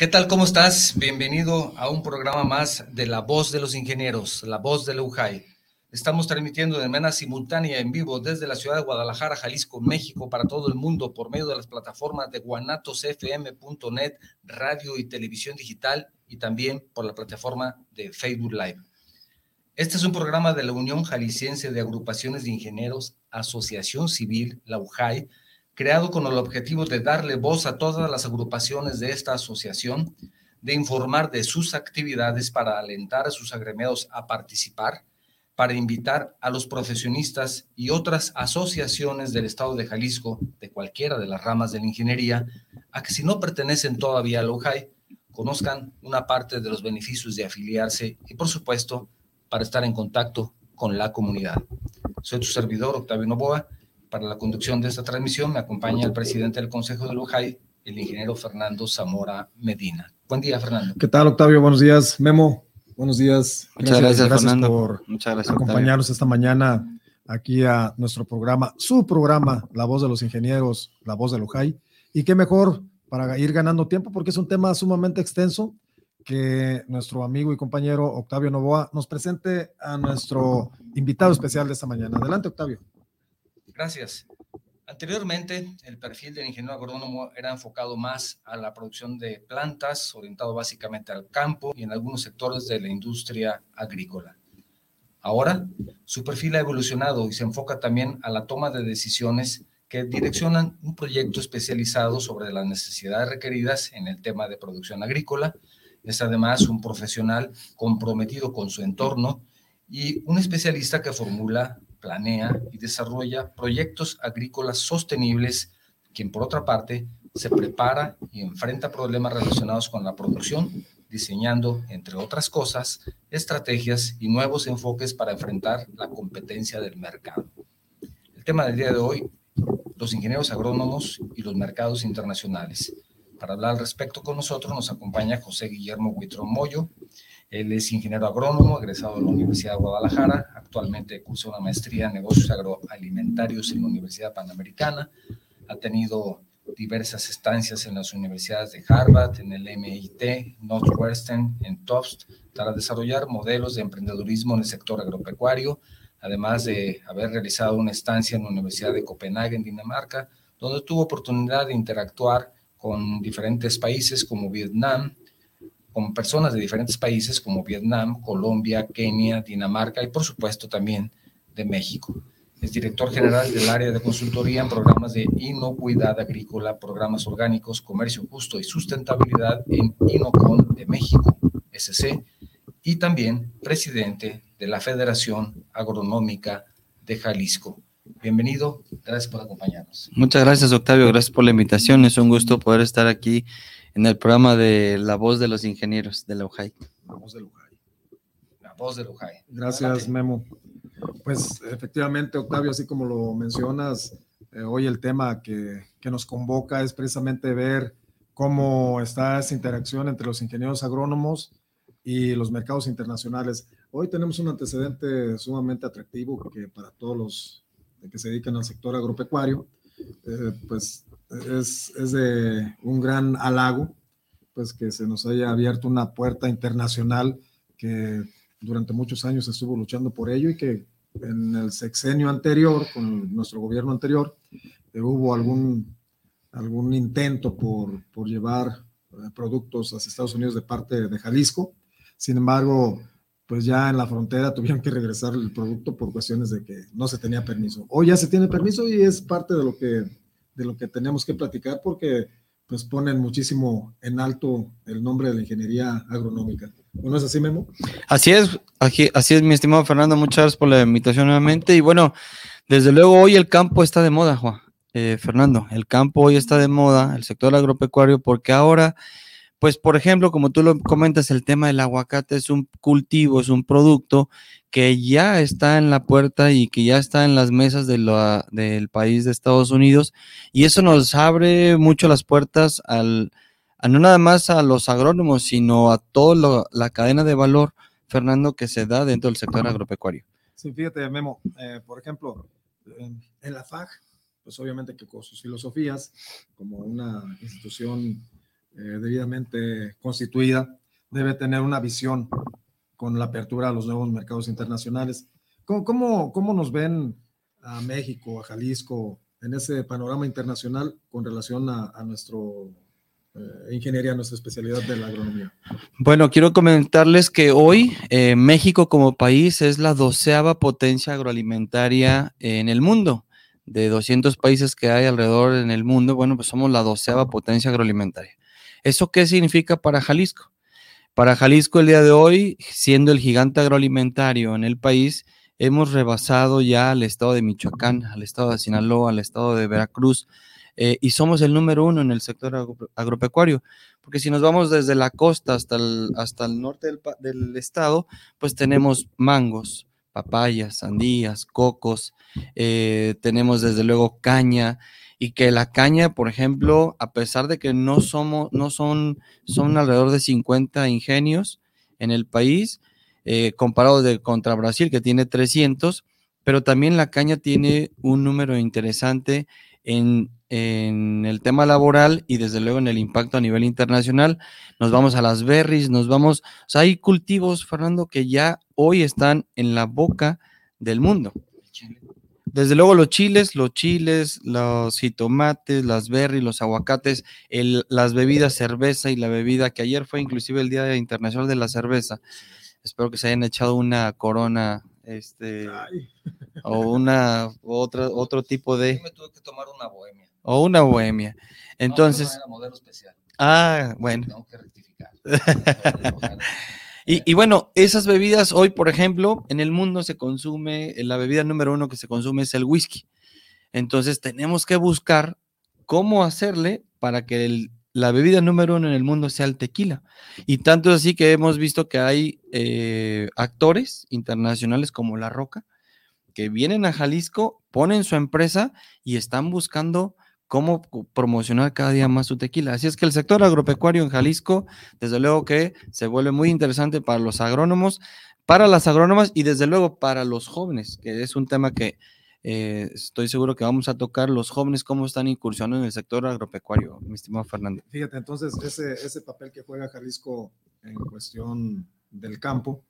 ¿Qué tal? ¿Cómo estás? Bienvenido a un programa más de La Voz de los Ingenieros, La Voz de la. Estamos transmitiendo de manera simultánea en vivo desde la ciudad de Guadalajara, Jalisco, México, para todo el mundo por medio de las plataformas de guanatosfm.net, radio y televisión digital y también por la plataforma de Facebook Live. Este es un programa de la Unión Jalisciense de Agrupaciones de Ingenieros, Asociación Civil, la UJAI, creado con el objetivo de darle voz a todas las agrupaciones de esta asociación, de informar de sus actividades para alentar a sus agremiados a participar para invitar a los profesionistas y otras asociaciones del Estado de Jalisco, de cualquiera de las ramas de la ingeniería, a que si no pertenecen todavía al OJAI, conozcan una parte de los beneficios de afiliarse y, por supuesto, para estar en contacto con la comunidad. Soy tu servidor, Octavio Novoa. Para la conducción de esta transmisión me acompaña el presidente del Consejo del OJAI, el ingeniero Fernando Zamora Medina. Buen día, Fernando. ¿Qué tal, Octavio? Buenos días. Memo, Buenos días. Muchas gracias, Fernando. por acompañarnos esta mañana aquí a nuestro programa, su programa, La Voz de los Ingenieros, La Voz de Lujay. Y qué mejor para ir ganando tiempo, porque es un tema sumamente extenso que nuestro amigo y compañero Octavio Novoa nos presente a nuestro invitado especial de esta mañana. Adelante, Octavio. Gracias. Anteriormente, el perfil del ingeniero agrónomo era enfocado más a la producción de plantas, orientado básicamente al campo y en algunos sectores de la industria agrícola. Ahora, su perfil ha evolucionado y se enfoca también a la toma de decisiones que direccionan un proyecto especializado sobre las necesidades requeridas en el tema de producción agrícola. Es además un profesional comprometido con su entorno y un especialista que formula planea y desarrolla proyectos agrícolas sostenibles, quien por otra parte se prepara y enfrenta problemas relacionados con la producción, diseñando, entre otras cosas, estrategias y nuevos enfoques para enfrentar la competencia del mercado. El tema del día de hoy, los ingenieros agrónomos y los mercados internacionales. Para hablar al respecto con nosotros nos acompaña José Guillermo Huitrón Moyo, él es ingeniero agrónomo, egresado de la Universidad de Guadalajara. Actualmente cursa una maestría en negocios agroalimentarios en la Universidad Panamericana. Ha tenido diversas estancias en las universidades de Harvard, en el MIT, Northwestern, en Tufts, para desarrollar modelos de emprendedurismo en el sector agropecuario, además de haber realizado una estancia en la Universidad de Copenhague, en Dinamarca, donde tuvo oportunidad de interactuar con diferentes países como Vietnam, con personas de diferentes países como Vietnam, Colombia, Kenia, Dinamarca y por supuesto también de México. Es director general del área de consultoría en programas de inocuidad agrícola, programas orgánicos, comercio justo y sustentabilidad en Inocon de México, SC, y también presidente de la Federación Agronómica de Jalisco. Bienvenido, gracias por acompañarnos. Muchas gracias, Octavio, gracias por la invitación. Es un gusto poder estar aquí en el programa de La Voz de los Ingenieros de la UJAI. La Voz de la UJAI. La Voz de la UJAI. Gracias, Memo. Pues efectivamente, Octavio, así como lo mencionas, eh, hoy el tema que, que nos convoca es precisamente ver cómo está esa interacción entre los ingenieros agrónomos y los mercados internacionales. Hoy tenemos un antecedente sumamente atractivo que para todos los que se dedican al sector agropecuario, eh, pues es, es, de un gran halago, pues que se nos haya abierto una puerta internacional que durante muchos años estuvo luchando por ello y que en el sexenio anterior, con nuestro gobierno anterior, eh, hubo algún, algún intento por, por llevar eh, productos hacia Estados Unidos de parte de Jalisco. Sin embargo, pues ya en la frontera tuvieron que regresar el producto por cuestiones de que no se tenía permiso. Hoy ya se tiene permiso y es parte de lo que de lo que tenemos que platicar porque pues ponen muchísimo en alto el nombre de la ingeniería agronómica. ¿No es así, Memo? Así es, así es, mi estimado Fernando. Muchas gracias por la invitación nuevamente. Y bueno, desde luego hoy el campo está de moda, Juan. Eh, Fernando, el campo hoy está de moda, el sector agropecuario, porque ahora, pues por ejemplo, como tú lo comentas, el tema del aguacate es un cultivo, es un producto que ya está en la puerta y que ya está en las mesas de del país de Estados Unidos. Y eso nos abre mucho las puertas al, a no nada más a los agrónomos, sino a toda la cadena de valor, Fernando, que se da dentro del sector agropecuario. Sí, fíjate, Memo, eh, por ejemplo, en, la FAG, pues obviamente que con sus filosofías, como una institución debidamente constituida debe tener una visión con la apertura a los nuevos mercados internacionales. ¿Cómo, cómo, cómo nos ven a México, a Jalisco, en ese panorama internacional con relación a, a nuestro eh, ingeniería, nuestra especialidad de la agronomía? Bueno, quiero comentarles que hoy eh, México como país es la doceava potencia agroalimentaria en el mundo. De 200 países que hay alrededor en el mundo, bueno, pues somos la doceava potencia agroalimentaria. ¿Eso qué significa para Jalisco? Para Jalisco el día de hoy, siendo el gigante agroalimentario en el país, hemos rebasado ya al estado de Michoacán, al estado de Sinaloa, al estado de Veracruz, eh, y somos el número uno en el sector agropecuario, porque si nos vamos desde la costa hasta el, hasta el norte del, estado, pues tenemos mangos, papayas, sandías, cocos, eh, tenemos desde luego caña, y que la caña, por ejemplo, a pesar de que no somos, no son, son alrededor de 50 ingenios en el país, eh, comparado de, contra Brasil, que tiene 300, pero también la caña tiene un número interesante en, el tema laboral y desde luego en el impacto a nivel internacional. Nos vamos a las berries, nos vamos, o sea, hay cultivos, Fernando, que ya hoy están en la boca del mundo. Desde luego los chiles, los chiles, los jitomates, las berries, los aguacates, las bebidas cerveza y la bebida que ayer fue inclusive el Día Internacional de la Cerveza. Espero que se hayan echado una corona, este, o una otra otro tipo de. me tuve que tomar una bohemia. O una bohemia. Entonces. No, modelo especial. Ah, bueno. Tengo que rectificar. y, bueno, esas bebidas hoy, por ejemplo, en el mundo se consume, la bebida número uno que se consume es el whisky. Entonces tenemos que buscar cómo hacerle para que la bebida número uno en el mundo sea el tequila. Y tanto es así que hemos visto que hay eh, actores internacionales como La Roca que vienen a Jalisco, ponen su empresa y están buscando cómo promocionar cada día más su tequila. Así es que el sector agropecuario en Jalisco, desde luego que se vuelve muy interesante para los agrónomos, para las agrónomas y desde luego para los jóvenes, que es un tema que eh, estoy seguro que vamos a tocar los jóvenes cómo están incursionando en el sector agropecuario, mi estimado Fernando. Fíjate, entonces ese, ese papel que juega Jalisco en cuestión del campo,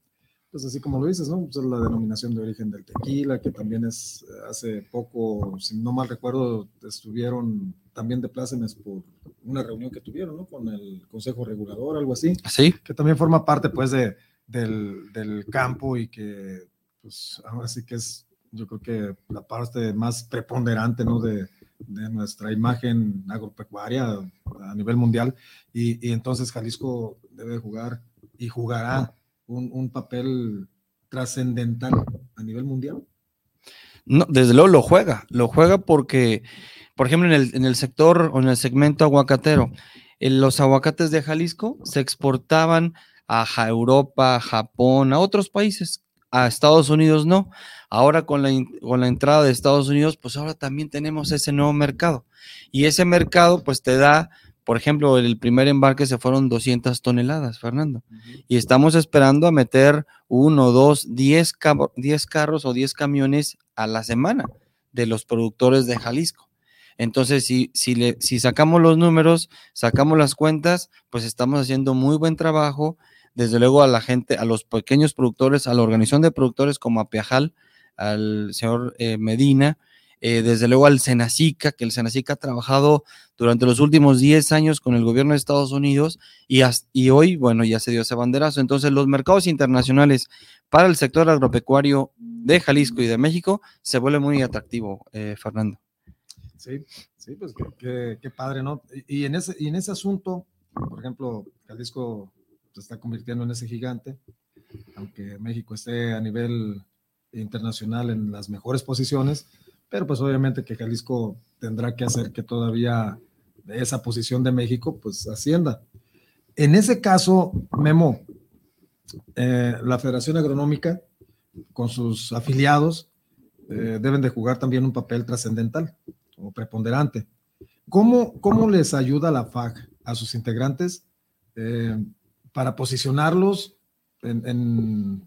pues así como lo dices, ¿no? Pues es la denominación de origen del tequila, que también es, eh, hace poco, si no mal recuerdo, estuvieron también de plácemes por una reunión que tuvieron, ¿no? Con el Consejo Regulador, algo así. Sí. Que también forma parte, pues, de, del, del campo y que, pues, ahora sí que es yo creo que la parte más preponderante ¿no? de, de nuestra imagen agropecuaria a nivel mundial y, y, entonces Jalisco debe jugar y jugará un, papel trascendental a nivel mundial. No, desde luego lo juega, lo juega porque, por ejemplo, en el, en el sector o en el segmento aguacatero, en los aguacates de Jalisco se exportaban a Europa, Japón, a otros países a Estados Unidos no. Ahora con la, con la entrada de Estados Unidos, pues ahora también tenemos ese nuevo mercado. Y ese mercado pues te da, por ejemplo, el primer embarque se fueron 200 toneladas, Fernando. Y estamos esperando a meter uno, dos, diez, diez carros o diez camiones a la semana de los productores de Jalisco. Entonces, si, si, le, si sacamos los números, sacamos las cuentas, pues estamos haciendo muy buen trabajo desde luego a la gente, a los pequeños productores, a la organización de productores como a Piajal, al señor eh, Medina, eh, desde luego al Senacica, que el Senacica ha trabajado durante los últimos 10 años con el gobierno de Estados Unidos y, y hoy, bueno, ya se dio ese banderazo. Entonces, los mercados internacionales para el sector agropecuario de Jalisco y de México se vuelve muy atractivo, eh, Fernando. Sí, sí, pues qué, padre, ¿no? Y, en ese, y en ese asunto, por ejemplo, Jalisco se está convirtiendo en ese gigante, aunque México esté a nivel internacional en las mejores posiciones, pero pues obviamente que Jalisco tendrá que hacer que todavía esa posición de México pues ascienda. En ese caso, Memo, eh, la Federación Agronómica con sus afiliados eh, deben de jugar también un papel trascendental o preponderante. ¿Cómo, ¿Cómo les ayuda la FAG a sus integrantes eh, para posicionarlos en,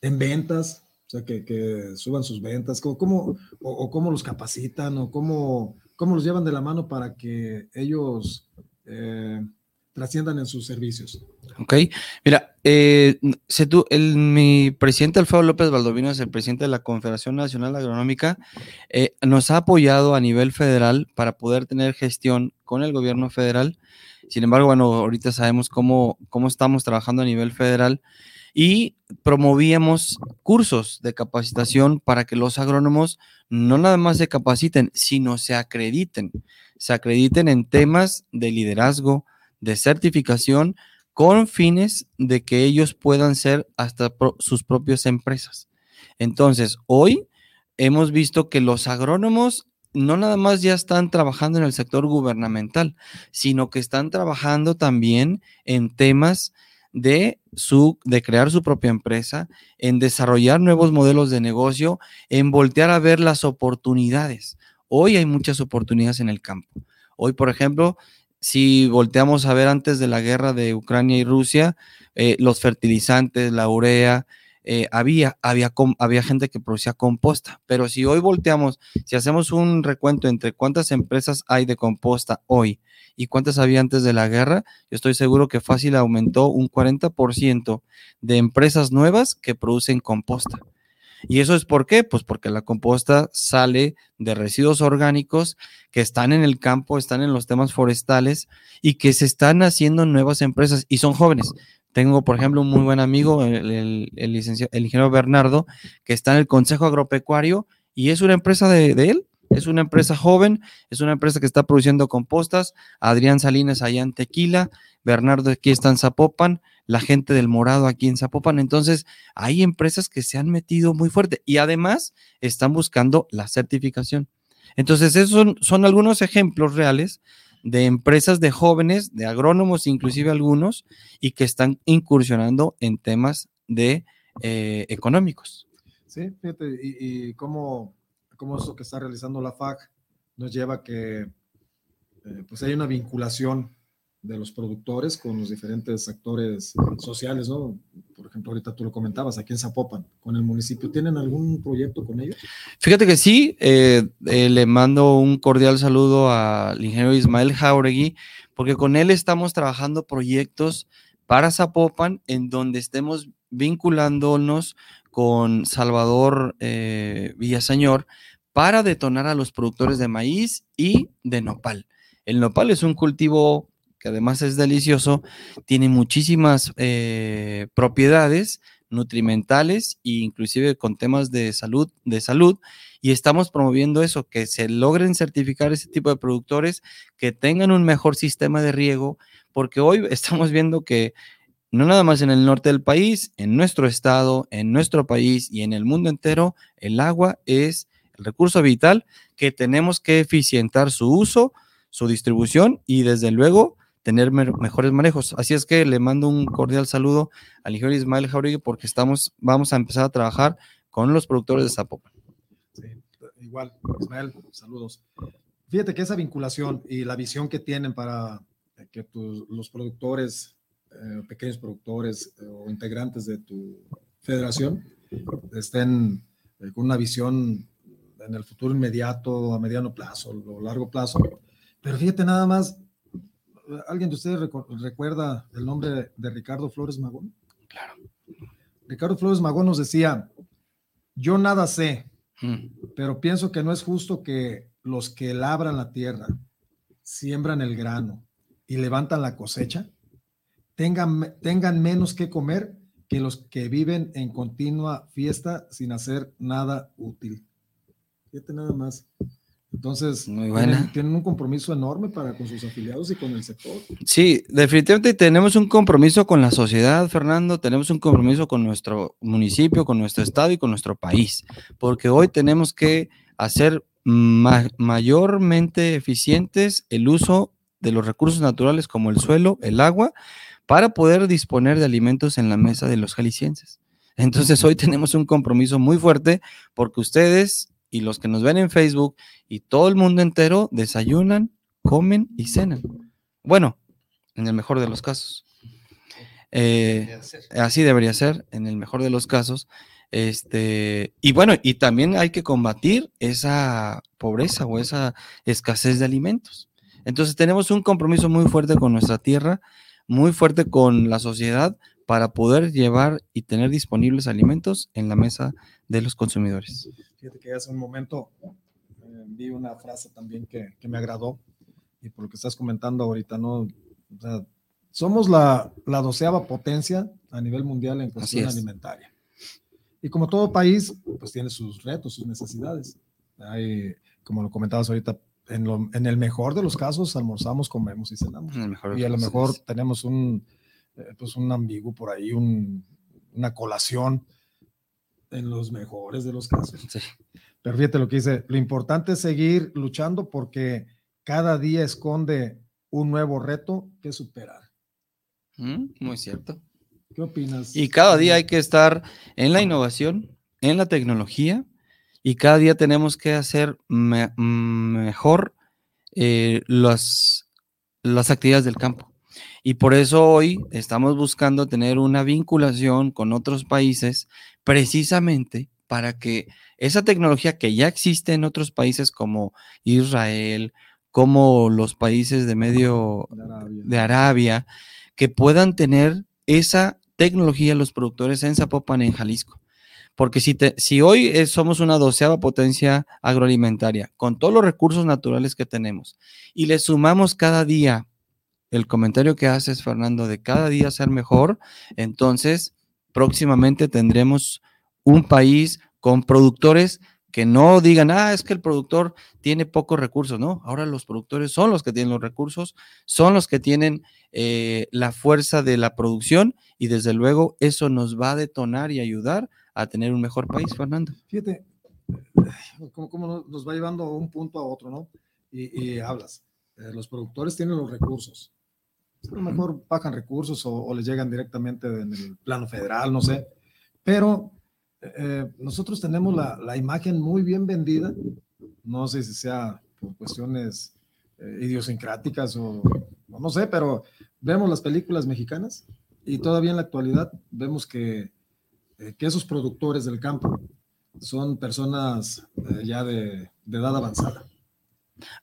ventas, o sea, que, suban sus ventas, ¿cómo, o, cómo los capacitan, o cómo, cómo los llevan de la mano para que ellos eh, trasciendan en sus servicios. Ok, mira, eh, el, mi presidente Alfredo López Valdovino es el presidente de la Confederación Nacional Agronómica, eh, nos ha apoyado a nivel federal para poder tener gestión con el gobierno federal. Sin embargo, bueno, ahorita sabemos cómo, cómo estamos trabajando a nivel federal y promovíamos cursos de capacitación para que los agrónomos no nada más se capaciten, sino se acrediten, se acrediten en temas de liderazgo, de certificación, con fines de que ellos puedan ser hasta sus propias empresas. Entonces, hoy hemos visto que los agrónomos no nada más ya están trabajando en el sector gubernamental, sino que están trabajando también en temas de, su, de crear su propia empresa, en desarrollar nuevos modelos de negocio, en voltear a ver las oportunidades. Hoy hay muchas oportunidades en el campo. Hoy, por ejemplo, si volteamos a ver antes de la guerra de Ucrania y Rusia, eh, los fertilizantes, la urea, eh, había, había, había gente que producía composta, pero si hoy volteamos, si hacemos un recuento entre cuántas empresas hay de composta hoy y cuántas había antes de la guerra, yo estoy seguro que fácil aumentó un 40% de empresas nuevas que producen composta. ¿Y eso es por qué? Pues porque la composta sale de residuos orgánicos que están en el campo, están en los temas forestales y que se están haciendo nuevas empresas y son jóvenes. Tengo, por ejemplo, un muy buen amigo, el, ingeniero Bernardo, que está en el Consejo Agropecuario y es una empresa de, él, es una empresa joven, es una empresa que está produciendo compostas. Adrián Salinas allá en Tequila, Bernardo aquí está en Zapopan, la gente del Morado aquí en Zapopan. Entonces, hay empresas que se han metido muy fuerte y además están buscando la certificación. Entonces, esos son, algunos ejemplos reales de empresas de jóvenes, de agrónomos, inclusive algunos, y que están incursionando en temas de eh, económicos. Sí, fíjate, y, cómo, cómo, eso que está realizando la FAC nos lleva a que eh, pues hay una vinculación de los productores con los diferentes actores sociales, ¿no? Por ejemplo, ahorita tú lo comentabas, aquí en Zapopan, con el municipio. ¿Tienen algún proyecto con ellos? Fíjate que sí, eh, eh, le mando un cordial saludo al ingeniero Ismael Jauregui, porque con él estamos trabajando proyectos para Zapopan en donde estemos vinculándonos con Salvador eh, Villaseñor para detonar a los productores de maíz y de nopal. El nopal es un cultivo que además es delicioso, tiene muchísimas eh, propiedades nutrimentales e inclusive con temas de salud, de salud, y estamos promoviendo eso, que se logren certificar ese tipo de productores, que tengan un mejor sistema de riego, porque hoy estamos viendo que no nada más en el norte del país, en nuestro estado, en nuestro país y en el mundo entero, el agua es recurso vital que tenemos que eficientar su uso, su distribución y desde luego tener mejores manejos. Así es que le mando un cordial saludo al ingeniero Ismael Jauregui porque estamos, vamos a empezar a trabajar con los productores de Zapopan. Sí, igual, Ismael, saludos. Fíjate que esa vinculación y la visión que tienen para que los productores, eh, pequeños productores eh, o integrantes de tu federación estén eh, con una visión en el futuro inmediato, a mediano plazo, o largo plazo. Pero fíjate nada más, ¿Alguien de ustedes recuerda el nombre de Ricardo Flores Magón? Claro. Ricardo Flores Magón nos decía, yo nada sé, mm. pero pienso que no es justo que los que labran la tierra, siembran el grano y levantan la cosecha, tengan, tengan menos que comer que los que viven en continua fiesta sin hacer nada útil. Fíjate nada más. Entonces, Tienen, un compromiso enorme para con sus afiliados y con el sector. Sí, definitivamente tenemos un compromiso con la sociedad, Fernando, tenemos un compromiso con nuestro municipio, con nuestro estado y con nuestro país, porque hoy tenemos que hacer mayormente eficientes el uso de los recursos naturales como el suelo, el agua, para poder disponer de alimentos en la mesa de los jaliscienses. Entonces hoy tenemos un compromiso muy fuerte porque ustedes y los que nos ven en Facebook y todo el mundo entero desayunan, comen y cenan. Bueno, en el mejor de los casos. Eh, así debería ser, en el mejor de los casos. Este, y bueno, y también hay que combatir esa pobreza o esa escasez de alimentos. Entonces tenemos un compromiso muy fuerte con nuestra tierra, muy fuerte con la sociedad para poder llevar y tener disponibles alimentos en la mesa de los consumidores. Fíjate que hace un momento eh, vi una frase también que, que, me agradó y por lo que estás comentando ahorita, ¿no? O sea, somos la, la doceava potencia a nivel mundial en cuestión alimentaria. Y como todo país, pues tiene sus retos, sus necesidades. Hay, como lo comentabas ahorita, en, lo, en el mejor de los casos almorzamos, comemos y cenamos. y a lo mejor tenemos un, eh, pues un ambiguo por ahí, un, una colación en los mejores de los casos. Sí. Pero fíjate lo que dice, lo importante es seguir luchando porque cada día esconde un nuevo reto que superar. Mm, muy cierto. ¿Qué opinas? Y cada día hay que estar en la innovación, en la tecnología, y cada día tenemos que hacer mejor eh, las, las actividades del campo. Y por eso hoy estamos buscando tener una vinculación con otros países precisamente para que esa tecnología que ya existe en otros países como Israel, como los países de medio de Arabia, de Arabia que puedan tener esa tecnología los productores en Zapopan, en Jalisco. Porque si, si hoy somos una doceava potencia agroalimentaria, con todos los recursos naturales que tenemos, y le sumamos cada día el comentario que haces, Fernando, de cada día ser mejor, entonces próximamente tendremos un país con productores que no digan, ah, es que el productor tiene pocos recursos, ¿no? Ahora los productores son los que tienen los recursos, son los que tienen eh, la fuerza de la producción y desde luego eso nos va a detonar y ayudar a tener un mejor país, Fernando. Fíjate, cómo, nos va llevando un punto a otro, ¿no? Y, hablas, eh, los productores tienen los recursos. A lo mejor bajan recursos o, les llegan directamente en el plano federal, no sé. Pero eh, nosotros tenemos la, la, imagen muy bien vendida. No sé si sea por cuestiones eh, idiosincráticas o no sé, pero vemos las películas mexicanas y todavía en la actualidad vemos que eh, que esos productores del campo son personas ya de, edad avanzada.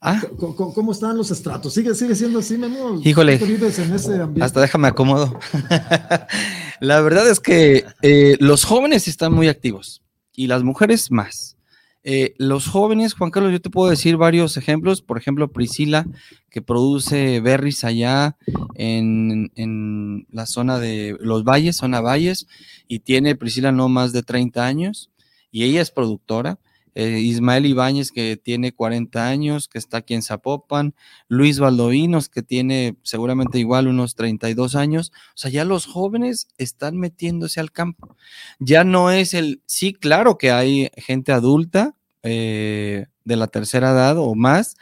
Ah. ¿Cómo, están los estratos? ¿Sigue, sigue siendo así, Memo? Híjole. Vives en ese ambiente? Hasta déjame acomodo. La verdad es que eh, los jóvenes están muy activos y las mujeres más. Eh, los jóvenes, Juan Carlos, yo te puedo decir varios ejemplos. Por ejemplo, Priscila, que produce berries allá en, la zona de los valles, zona valles, y tiene Priscila no más de 30 años, y ella es productora. Eh, Ismael Ibáñez, que tiene 40 años, que está aquí en Zapopan, Luis Valdovinos, que tiene seguramente igual unos 32 años. O sea, ya los jóvenes están metiéndose al campo. Ya no es el, sí, claro que hay gente adulta eh, de la tercera edad o más,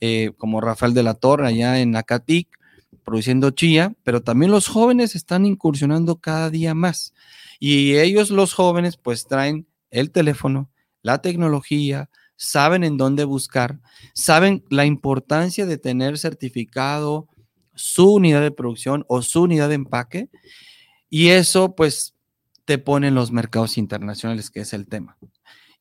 eh, como Rafael de la Torre allá en Acatic, produciendo chía, pero también los jóvenes están incursionando cada día más. Y ellos, los jóvenes, pues traen el teléfono, la tecnología, saben en dónde buscar, saben la importancia de tener certificado su unidad de producción o su unidad de empaque. Y eso pues te pone en los mercados internacionales, que es el tema.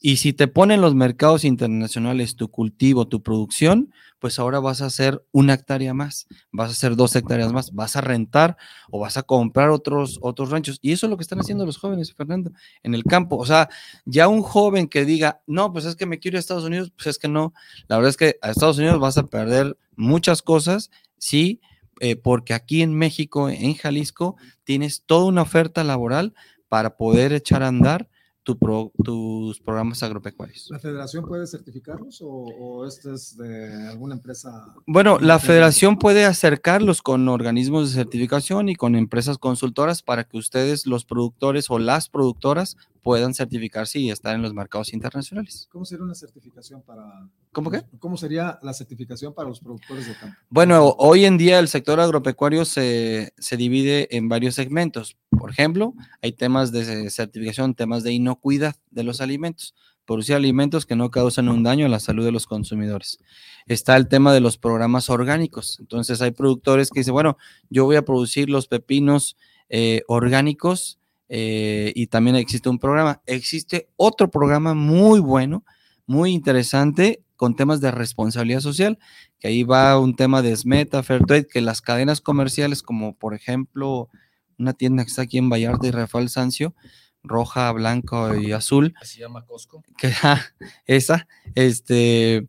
Y si te ponen los mercados internacionales tu cultivo, tu producción, pues ahora vas a hacer una hectárea más, vas a hacer dos hectáreas más, vas a rentar o vas a comprar otros, otros ranchos. Y eso es lo que están haciendo los jóvenes, Fernando, en el campo. O sea, ya un joven que diga, no, pues es que me quiero ir a Estados Unidos, pues es que no. La verdad es que a Estados Unidos vas a perder muchas cosas, sí, eh, porque aquí en México, en Jalisco, tienes toda una oferta laboral para poder echar a andar tus programas agropecuarios. ¿La federación puede certificarlos o, o este es de alguna empresa? Bueno, la federación puede acercarlos con organismos de certificación y con empresas consultoras para que ustedes, los productores o las productoras, puedan certificarse y estar en los mercados internacionales. ¿Cómo sería una certificación para... ¿Cómo qué? ¿Cómo sería la certificación para los productores de campo? Bueno, hoy en día el sector agropecuario se, se divide en varios segmentos. Por ejemplo, hay temas de certificación, temas de inocuidad de los alimentos producir alimentos que no causan un daño a la salud de los consumidores. Está el tema de los programas orgánicos. Entonces hay productores que dicen, bueno, yo voy a producir los pepinos eh, orgánicos eh, y también existe un programa. Existe otro programa muy bueno, muy interesante, con temas de responsabilidad social, que ahí va un tema de SMETA, Fairtrade, que las cadenas comerciales, como por ejemplo una tienda que está aquí en Vallarta y Rafael Sancio, roja, blanca y azul. Se llama Costco. Que, esa, este,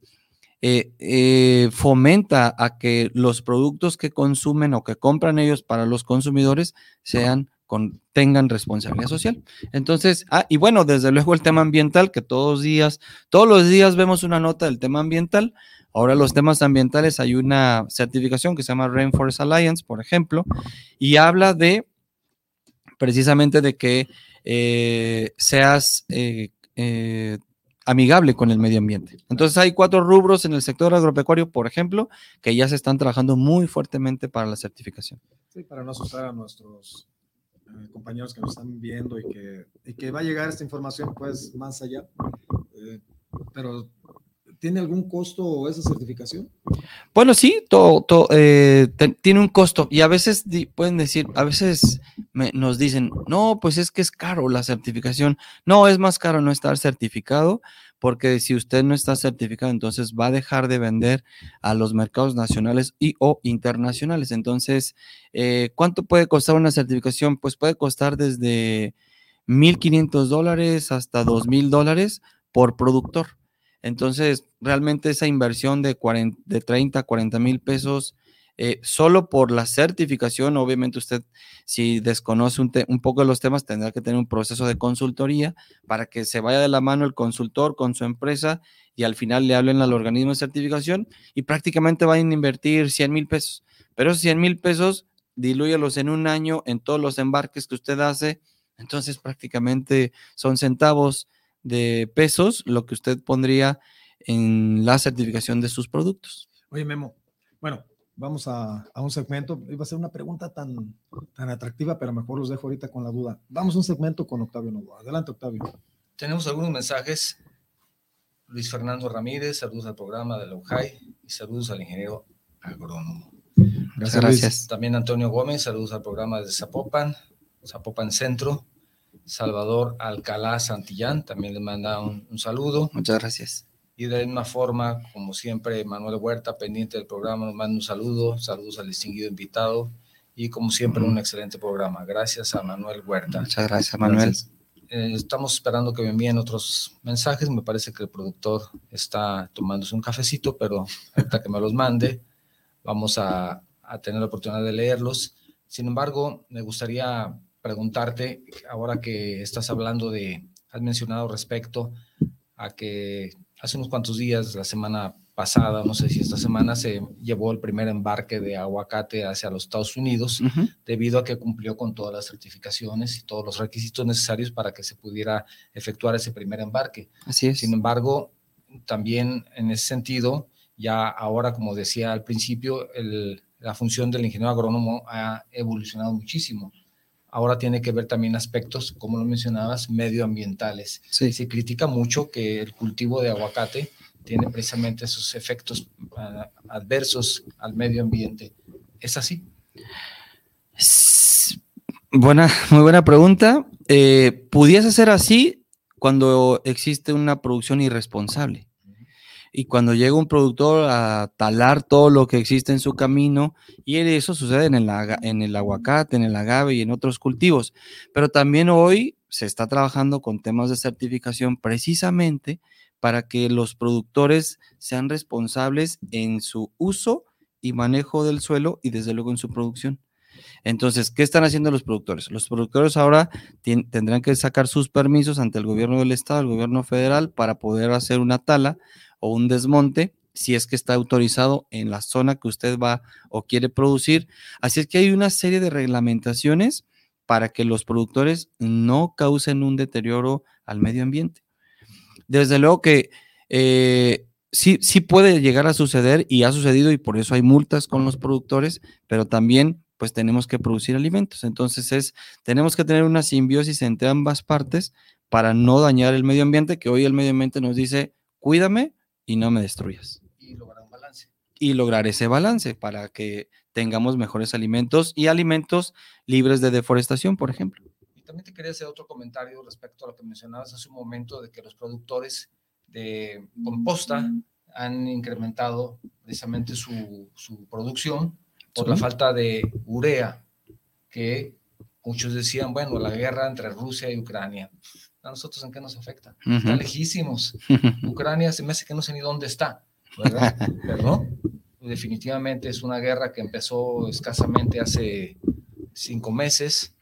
eh, eh, fomenta a que los productos que consumen o que compran ellos para los consumidores sean con, tengan responsabilidad social. Entonces, ah, y bueno, desde luego el tema ambiental, que todos días, todos los días vemos una nota del tema ambiental. Ahora los temas ambientales hay una certificación que se llama Rainforest Alliance, por ejemplo, y habla de precisamente de que eh, seas eh, eh, amigable con el medio ambiente. Entonces hay cuatro rubros en el sector agropecuario, por ejemplo, que ya se están trabajando muy fuertemente para la certificación. Sí, para no asustar a nuestros compañeros que nos están viendo y que, y que va a llegar esta información pues más allá. pero ¿Tiene algún costo esa certificación? Bueno, sí, todo, eh, tiene un costo y a veces pueden decir, a veces nos dicen, no, pues es que es caro la certificación. No, es más caro no estar certificado porque si usted no está certificado, entonces va a dejar de vender a los mercados nacionales y o internacionales. Entonces, eh, ¿cuánto puede costar una certificación? Pues puede costar desde 1.500 dólares hasta 2.000 dólares por productor. Entonces, realmente esa inversión de, 40, de 30, 40 mil pesos, eh, solo por la certificación, obviamente usted, si desconoce un, poco de los temas, tendrá que tener un proceso de consultoría para que se vaya de la mano el consultor con su empresa y al final le hablen al organismo de certificación y prácticamente van a invertir 100 mil pesos. Pero esos 100 mil pesos, dilúyelos en un año en todos los embarques que usted hace, entonces prácticamente son centavos de pesos lo que usted pondría en la certificación de sus productos. Oye, Memo, bueno, vamos a, un segmento. Iba a ser una pregunta tan, tan atractiva, pero mejor los dejo ahorita con la duda. Vamos a un segmento con Octavio Novoa. Adelante, Octavio. Tenemos algunos mensajes. Luis Fernando Ramírez, saludos al programa de la UJAI y saludos al ingeniero agrónomo. Gracias, gracias. También Antonio Gómez, saludos al programa de Zapopan, Zapopan Centro. Salvador Alcalá Santillán, también le manda un, saludo. Muchas gracias. Y de una forma, como siempre, Manuel Huerta, pendiente del programa, nos manda un saludo, saludos al distinguido invitado y como siempre un excelente programa. Gracias a Manuel Huerta. Muchas gracias, Manuel. Eh, estamos esperando que me envíen otros mensajes. Me parece que el productor está tomándose un cafecito, pero hasta que me los mande, vamos a, a tener la oportunidad de leerlos. Sin embargo, me gustaría preguntarte, ahora que estás hablando de, has mencionado respecto a que hace unos cuantos días, la semana pasada, no sé si esta semana, se llevó el primer embarque de aguacate hacia los Estados Unidos, debido a que cumplió con todas las certificaciones y todos los requisitos necesarios para que se pudiera efectuar ese primer embarque. Así es. Sin embargo, también en ese sentido, ya ahora, como decía al principio, la función del ingeniero agrónomo ha evolucionado muchísimo ahora tiene que ver también aspectos, como lo mencionabas, medioambientales. Se critica mucho que el cultivo de aguacate tiene precisamente esos efectos ah, adversos al medio ambiente. ¿Es así? Buena, muy buena pregunta. Eh, pudiese ser así cuando existe una producción irresponsable. Y cuando llega un productor a talar todo lo que existe en su camino, y eso sucede en el, en el aguacate, en el agave y en otros cultivos. Pero también hoy se está trabajando con temas de certificación precisamente para que los productores sean responsables en su uso y manejo del suelo y desde luego en su producción. Entonces, ¿qué están haciendo los productores? Los productores ahora tendrán que sacar sus permisos ante el gobierno del estado, el gobierno federal, para poder hacer una tala o un desmonte si es que está autorizado en la zona que usted va o quiere producir. Así es que hay una serie de reglamentaciones para que los productores no causen un deterioro al medio ambiente. Desde luego que eh, sí, sí puede llegar a suceder y ha sucedido y por eso hay multas con los productores, pero también pues tenemos que producir alimentos. Entonces es, tenemos que tener una simbiosis entre ambas partes para no dañar el medio ambiente, que hoy el medio ambiente nos dice, cuídame, y no me destruyas. Y lograr un balance. Y lograr ese balance para que tengamos mejores alimentos y alimentos libres de deforestación, por ejemplo. Y también te quería hacer otro comentario respecto a lo que mencionabas hace un momento de que los productores de composta han incrementado precisamente su, su producción por la falta de urea, que muchos decían, bueno, la guerra entre Rusia y Ucrania, ¿a nosotros en qué nos afecta? Está lejísimos. Ucrania se me hace que no sé ni dónde está, ¿verdad? Perdón. Definitivamente es una guerra que empezó escasamente hace cinco meses.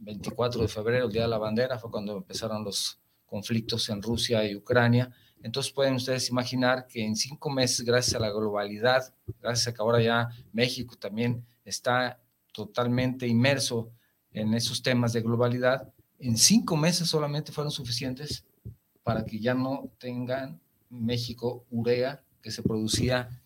24 de febrero, el Día de la Bandera, fue cuando empezaron los conflictos en Rusia y Ucrania. Entonces pueden ustedes imaginar que en cinco meses, gracias a la globalidad, gracias a que ahora ya México también está totalmente inmerso en esos temas de globalidad, en cinco meses solamente fueron suficientes para que ya no tengan México urea que se producía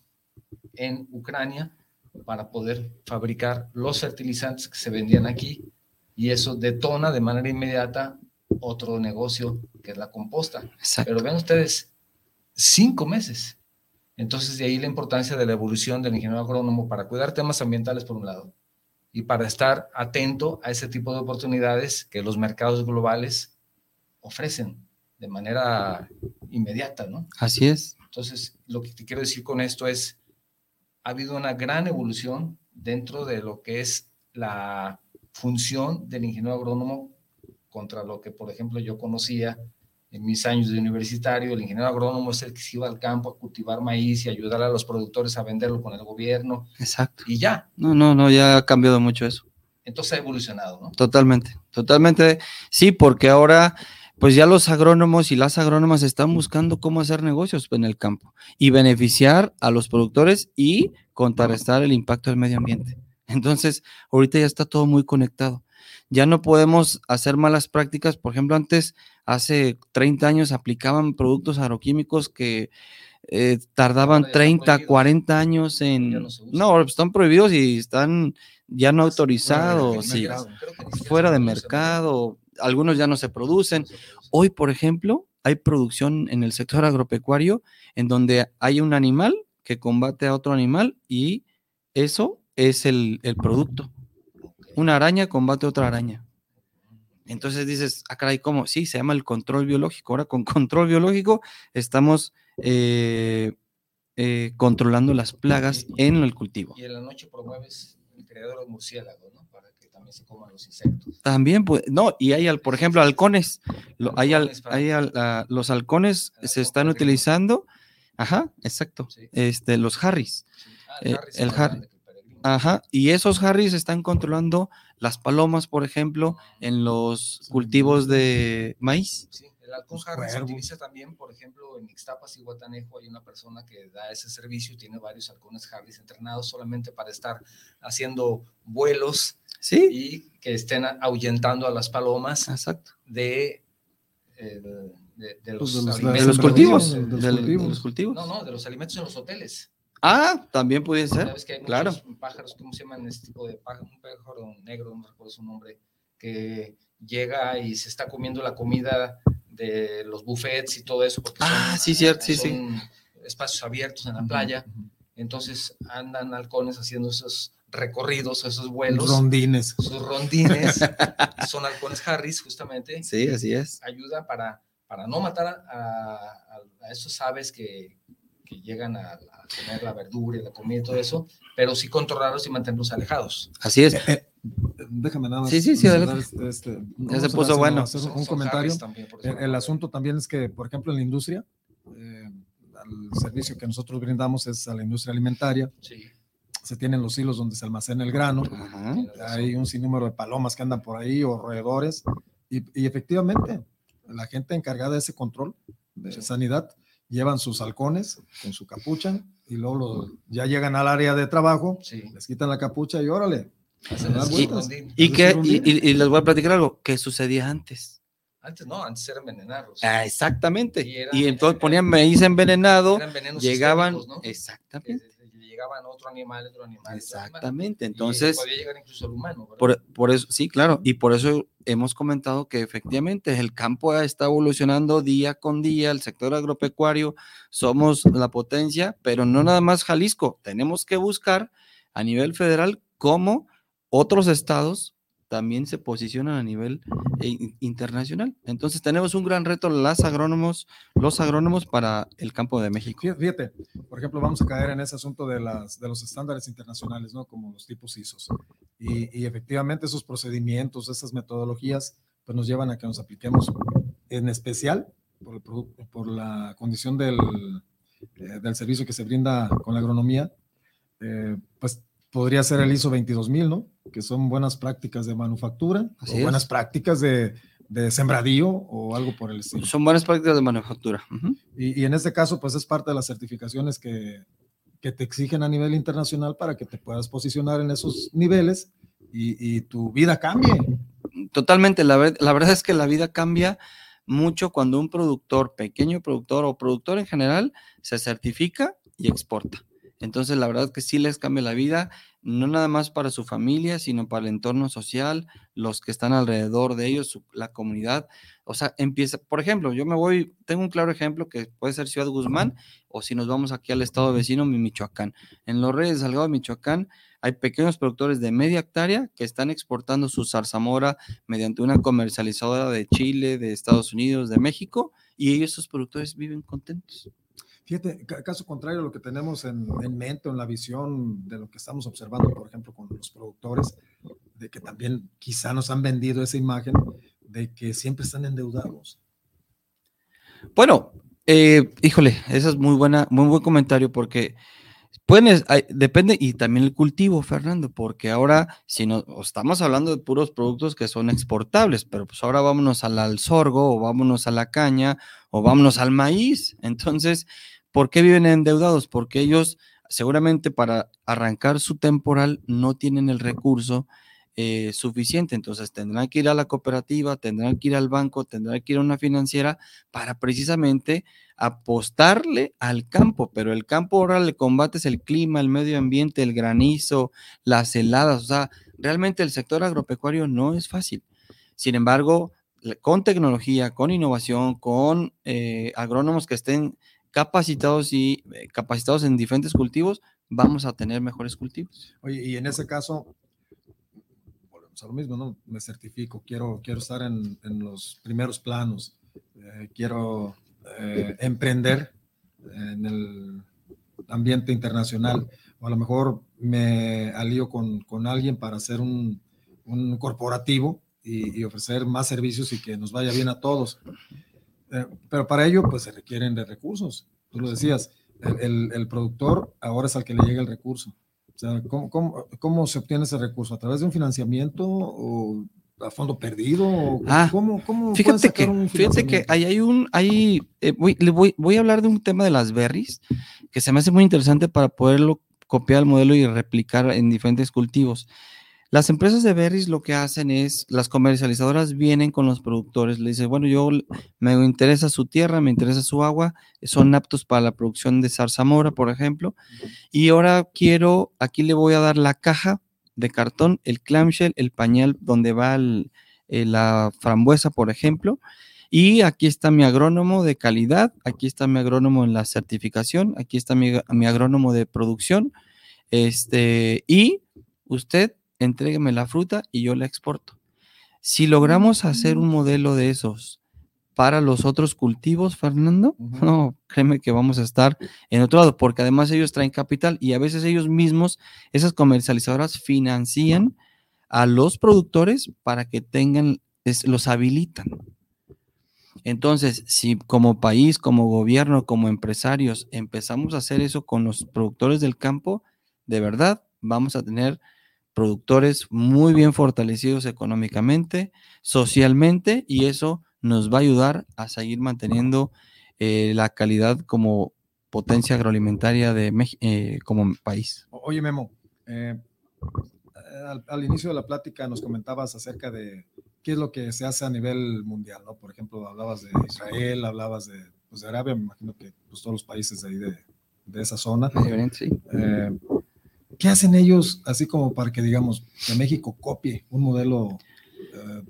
en Ucrania para poder fabricar los fertilizantes que se vendían aquí y eso detona de manera inmediata otro negocio que es la composta. Pero ven ustedes, cinco meses. Entonces de ahí la importancia de la evolución del ingeniero agrónomo para cuidar temas ambientales por un lado y para estar atento a ese tipo de oportunidades que los mercados globales ofrecen de manera inmediata, ¿no? Así es. Entonces, lo que te quiero decir con esto es, ha habido una gran evolución dentro de lo que es la función del ingeniero agrónomo contra lo que, por ejemplo, yo conocía en mis años de universitario, el ingeniero agrónomo es el que se iba al campo a cultivar maíz y ayudar a los productores a venderlo con el gobierno. Exacto. Y ya. No, no, no, ya ha cambiado mucho eso. Entonces ha evolucionado, ¿no? Totalmente, totalmente. Sí, porque ahora, pues ya los agrónomos y las agrónomas están buscando cómo hacer negocios en el campo y beneficiar a los productores y contrarrestar el impacto del medio ambiente. Entonces, ahorita ya está todo muy conectado. Ya no podemos hacer malas prácticas. Por ejemplo, antes hace 30 años aplicaban productos agroquímicos que eh, tardaban 30, 40 años en... No, están prohibidos y están ya no autorizados, fuera de mercado, algunos ya no se producen. Hoy, por ejemplo, hay producción en el sector agropecuario en donde hay un animal que combate a otro animal y eso es el, el producto. Una araña combate a otra araña. Entonces dices, ah, caray, ¿cómo? Sí, se llama el control biológico. Ahora con control biológico estamos eh, eh, controlando las plagas en el cultivo. Y en la noche promueves el criadero de murciélagos, ¿no? Para que también se coman los insectos. También, pues, no, y hay, por ejemplo, halcones. hay, hay los halcones se están utilizando. Ajá, exacto. Este, los harris. Ah, el, eh, harry. Ajá, y esos harris están controlando las palomas, por ejemplo, en los cultivos de maíz. Sí, el halcón Harris se utiliza también, por ejemplo, en Ixtapas y Guatanejo hay una persona que da ese servicio y tiene varios halcones Harris entrenados solamente para estar haciendo vuelos ¿Sí? y que estén ahuyentando a las palomas Exacto. de, de, los, cultivos. de los cultivos. No, no, de los alimentos en los hoteles. Ah, también puede ser. ¿Sabes que hay claro. pájaros, ¿cómo se llaman este tipo de pájaro? Un pájaro negro, no recuerdo su nombre, que llega y se está comiendo la comida de los buffets y todo eso. Porque ah, sí, cierto, sí, sí. espacios abiertos en la playa. Entonces andan halcones haciendo esos recorridos, esos vuelos. Rondines. Sus rondines. son halcones Harris, justamente. Sí, así es. Ayuda para, para no matar a, a esos aves que, que llegan a, comer la verdura y la comida y todo eso, pero sí controlarlos y mantenerlos alejados. Así es. Eh, eh, déjame nada más. Sí, sí, sí. Este, este, ya se puso bueno. un comentario. el, asunto también es que, por ejemplo, en la industria, eh, el servicio que nosotros brindamos es a la industria alimentaria. Sí. Se tienen los hilos donde se almacena el grano. Hay un sinnúmero de palomas que andan por ahí o roedores. Y, y efectivamente, la gente encargada de ese control de sanidad llevan sus halcones con su capucha y luego ya llegan al área de trabajo, les quitan la capucha y órale. Y, que, y, les voy a platicar algo, ¿qué sucedía antes? Antes no, antes era envenenarlos. Ah, exactamente. Y, entonces ponían maíz envenenado, llegaban, exactamente llegaban otro animal, otro animal. Exactamente, entonces... podía llegar incluso al humano. Por, por, eso, sí, claro, y por eso hemos comentado que efectivamente el campo está evolucionando día con día, el sector agropecuario, somos la potencia, pero no nada más Jalisco, tenemos que buscar a nivel federal cómo otros estados también se posicionan a nivel eh, internacional. Entonces tenemos un gran reto las agrónomos, los agrónomos para el campo de México. Fíjate, por ejemplo, vamos a caer en ese asunto de, las, de los estándares internacionales, ¿no? Como los tipos ISOs. Y, y efectivamente esos procedimientos, esas metodologías, pues nos llevan a que nos apliquemos en especial por, el por la condición del, eh, del servicio que se brinda con la agronomía, eh, pues podría ser el ISO 22000, ¿no? Que son buenas prácticas de manufactura, o buenas prácticas de, de, sembradío o algo por el estilo. Son buenas prácticas de manufactura. y, y, en este caso, pues es parte de las certificaciones que, que, te exigen a nivel internacional para que te puedas posicionar en esos niveles y, y tu vida cambie. Totalmente, la, la verdad es que la vida cambia mucho cuando un productor, pequeño productor o productor en general, se certifica y exporta. Entonces, la verdad que sí les cambia la vida, no nada más para su familia, sino para el entorno social, los que están alrededor de ellos, la comunidad. O sea, empieza, por ejemplo, yo me voy, tengo un claro ejemplo que puede ser Ciudad Guzmán, o si nos vamos aquí al estado vecino, Michoacán. En los Reyes Salgado de Michoacán hay pequeños productores de media hectárea que están exportando su zarzamora mediante una comercializadora de Chile, de Estados Unidos, de México, y ellos, esos productores, viven contentos. Fíjate, caso contrario a lo que tenemos en, en, mente, en la visión de lo que estamos observando, por ejemplo, con los productores, de que también quizá nos han vendido esa imagen de que siempre están endeudados. Bueno, eh, híjole, ese es muy buena, muy buen comentario porque pueden, depende y también el cultivo, Fernando, porque ahora si no estamos hablando de puros productos que son exportables, pero pues ahora vámonos al sorgo o vámonos a la caña o vámonos al maíz. Entonces, ¿Por qué viven endeudados? Porque ellos seguramente para arrancar su temporal no tienen el recurso eh, suficiente, entonces tendrán que ir a la cooperativa, tendrán que ir al banco, tendrán que ir a una financiera para precisamente apostarle al campo, pero el campo ahora le combates el clima, el medio ambiente, el granizo, las heladas, o sea, realmente el sector agropecuario no es fácil. Sin embargo, con tecnología, con innovación, con eh, agrónomos que estén capacitados y eh, capacitados en diferentes cultivos, vamos a tener mejores cultivos. Oye, y en ese caso, volvemos a lo mismo, ¿no? Me certifico, quiero, quiero estar en, en los primeros planos, eh, quiero eh, emprender en el ambiente internacional, o a lo mejor me alío con, con alguien para hacer un, un corporativo y, y, ofrecer más servicios y que nos vaya bien a todos. Eh, pero para ello, pues se requieren de recursos. Tú lo decías, el, el, el, productor ahora es al que le llega el recurso. O sea, ¿cómo, cómo, cómo se obtiene ese recurso? ¿A través de un financiamiento o a fondo perdido? Ah, ¿Cómo, cómo fíjate que, fíjate que ahí hay un, hay, eh, voy, voy, voy a hablar de un tema de las berries que se me hace muy interesante para poderlo copiar el modelo y replicar en diferentes cultivos. Las empresas de berries lo que hacen es, las comercializadoras vienen con los productores, le dicen, bueno, yo me interesa su tierra, me interesa su agua, son aptos para la producción de zarzamora, por ejemplo, y ahora quiero, aquí le voy a dar la caja de cartón, el clamshell, el pañal donde va eh, la frambuesa, por ejemplo, y aquí está mi agrónomo de calidad, aquí está mi agrónomo en la certificación, aquí está mi, mi agrónomo de producción, este, y usted entrégueme la fruta y yo la exporto. Si logramos hacer un modelo de esos para los otros cultivos, Fernando, no, créeme que vamos a estar en otro lado, porque además ellos traen capital y a veces ellos mismos, esas comercializadoras, financian a los productores para que tengan, los habilitan. Entonces, si como país, como gobierno, como empresarios empezamos a hacer eso con los productores del campo, de verdad vamos a tener productores muy bien fortalecidos económicamente, socialmente, y eso nos va a ayudar a seguir manteniendo eh, la calidad como potencia agroalimentaria de México eh, como país. Oye, Memo, eh, al, al, inicio de la plática nos comentabas acerca de qué es lo que se hace a nivel mundial, ¿no? Por ejemplo, hablabas de Israel, hablabas de, pues, de Arabia, me imagino que pues, todos los países de ahí de, de esa zona. Sí. ¿Qué hacen ellos así como para que, digamos, que México copie un modelo eh,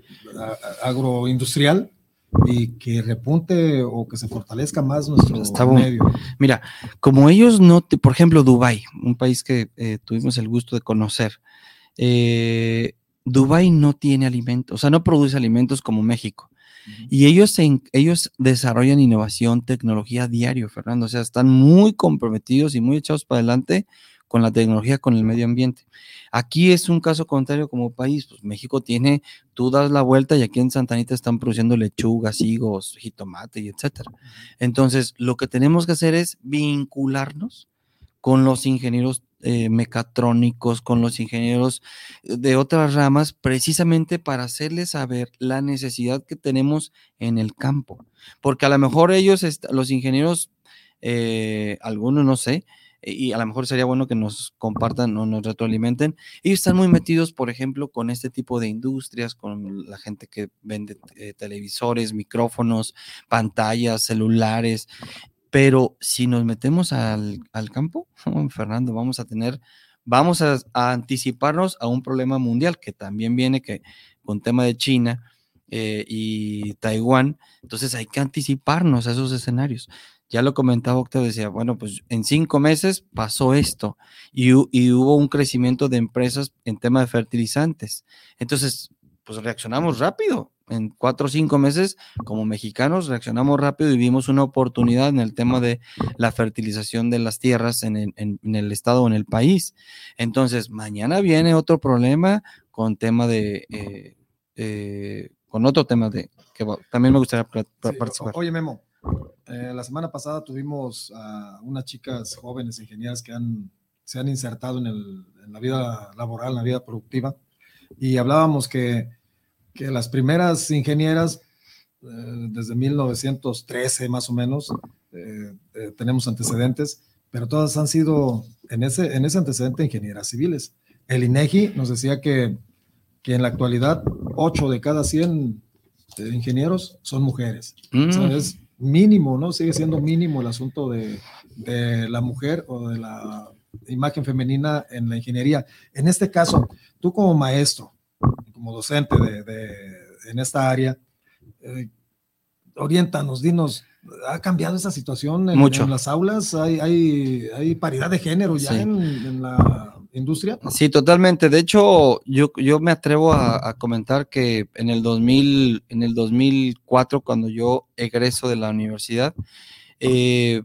agroindustrial y que repunte o que se fortalezca más nuestro Está medio? Mira, como ellos no, te, por ejemplo, Dubai, un país que eh, tuvimos el gusto de conocer, eh, Dubái no tiene alimentos, o sea, no produce alimentos como México. Y ellos, ellos desarrollan innovación, tecnología diario, Fernando. O sea, están muy comprometidos y muy echados para adelante con la tecnología, con el medio ambiente. Aquí es un caso contrario como país, pues México tiene, tú das la vuelta y aquí en Santanita están produciendo lechugas, higos, jitomate y etcétera. Entonces, lo que tenemos que hacer es vincularnos con los ingenieros eh, mecatrónicos, con los ingenieros de otras ramas, precisamente para hacerles saber la necesidad que tenemos en el campo. Porque a lo mejor ellos, los ingenieros, eh, algunos no sé, y a lo mejor sería bueno que nos compartan o nos retroalimenten. Ellos están muy metidos, por ejemplo, con este tipo de industrias, con la gente que vende eh, televisores, micrófonos, pantallas, celulares. Pero si nos metemos al, campo, Fernando, vamos a tener, vamos a, anticiparnos a un problema mundial que también viene que con tema de China eh, y Taiwán. Entonces hay que anticiparnos a esos escenarios. Ya lo comentaba Octavio, decía, bueno, pues en cinco meses pasó esto y, y hubo un crecimiento de empresas en tema de fertilizantes. Entonces, pues reaccionamos rápido en cuatro o cinco meses, como mexicanos, reaccionamos rápido y vimos una oportunidad en el tema de la fertilización de las tierras en el, estado o en el país. Entonces, mañana viene otro problema con tema de, eh, eh, con otro tema de, que también me gustaría participar. oye, Memo, eh, la semana pasada tuvimos a unas chicas jóvenes ingenieras que han, se han insertado en, en la vida laboral, en la vida productiva, y hablábamos que que las primeras ingenieras, eh, desde 1913 más o menos, eh, tenemos antecedentes, pero todas han sido en ese, en ese antecedente ingenieras civiles. El INEGI nos decía que, que en la actualidad 8 de cada 100 ingenieros son mujeres. Mm. es mínimo, ¿no? Sigue siendo mínimo el asunto de, de la mujer o de la imagen femenina en la ingeniería. En este caso, tú como maestro, como docente de, en esta área, eh, orientanos, dinos, ¿ha cambiado esa situación en, Mucho. en las aulas? ¿Hay, hay, hay, paridad de género ya en, la industria? Sí, totalmente. De hecho, yo, yo me atrevo a, comentar que en el, 2000, en el 2004, cuando yo egreso de la universidad, eh,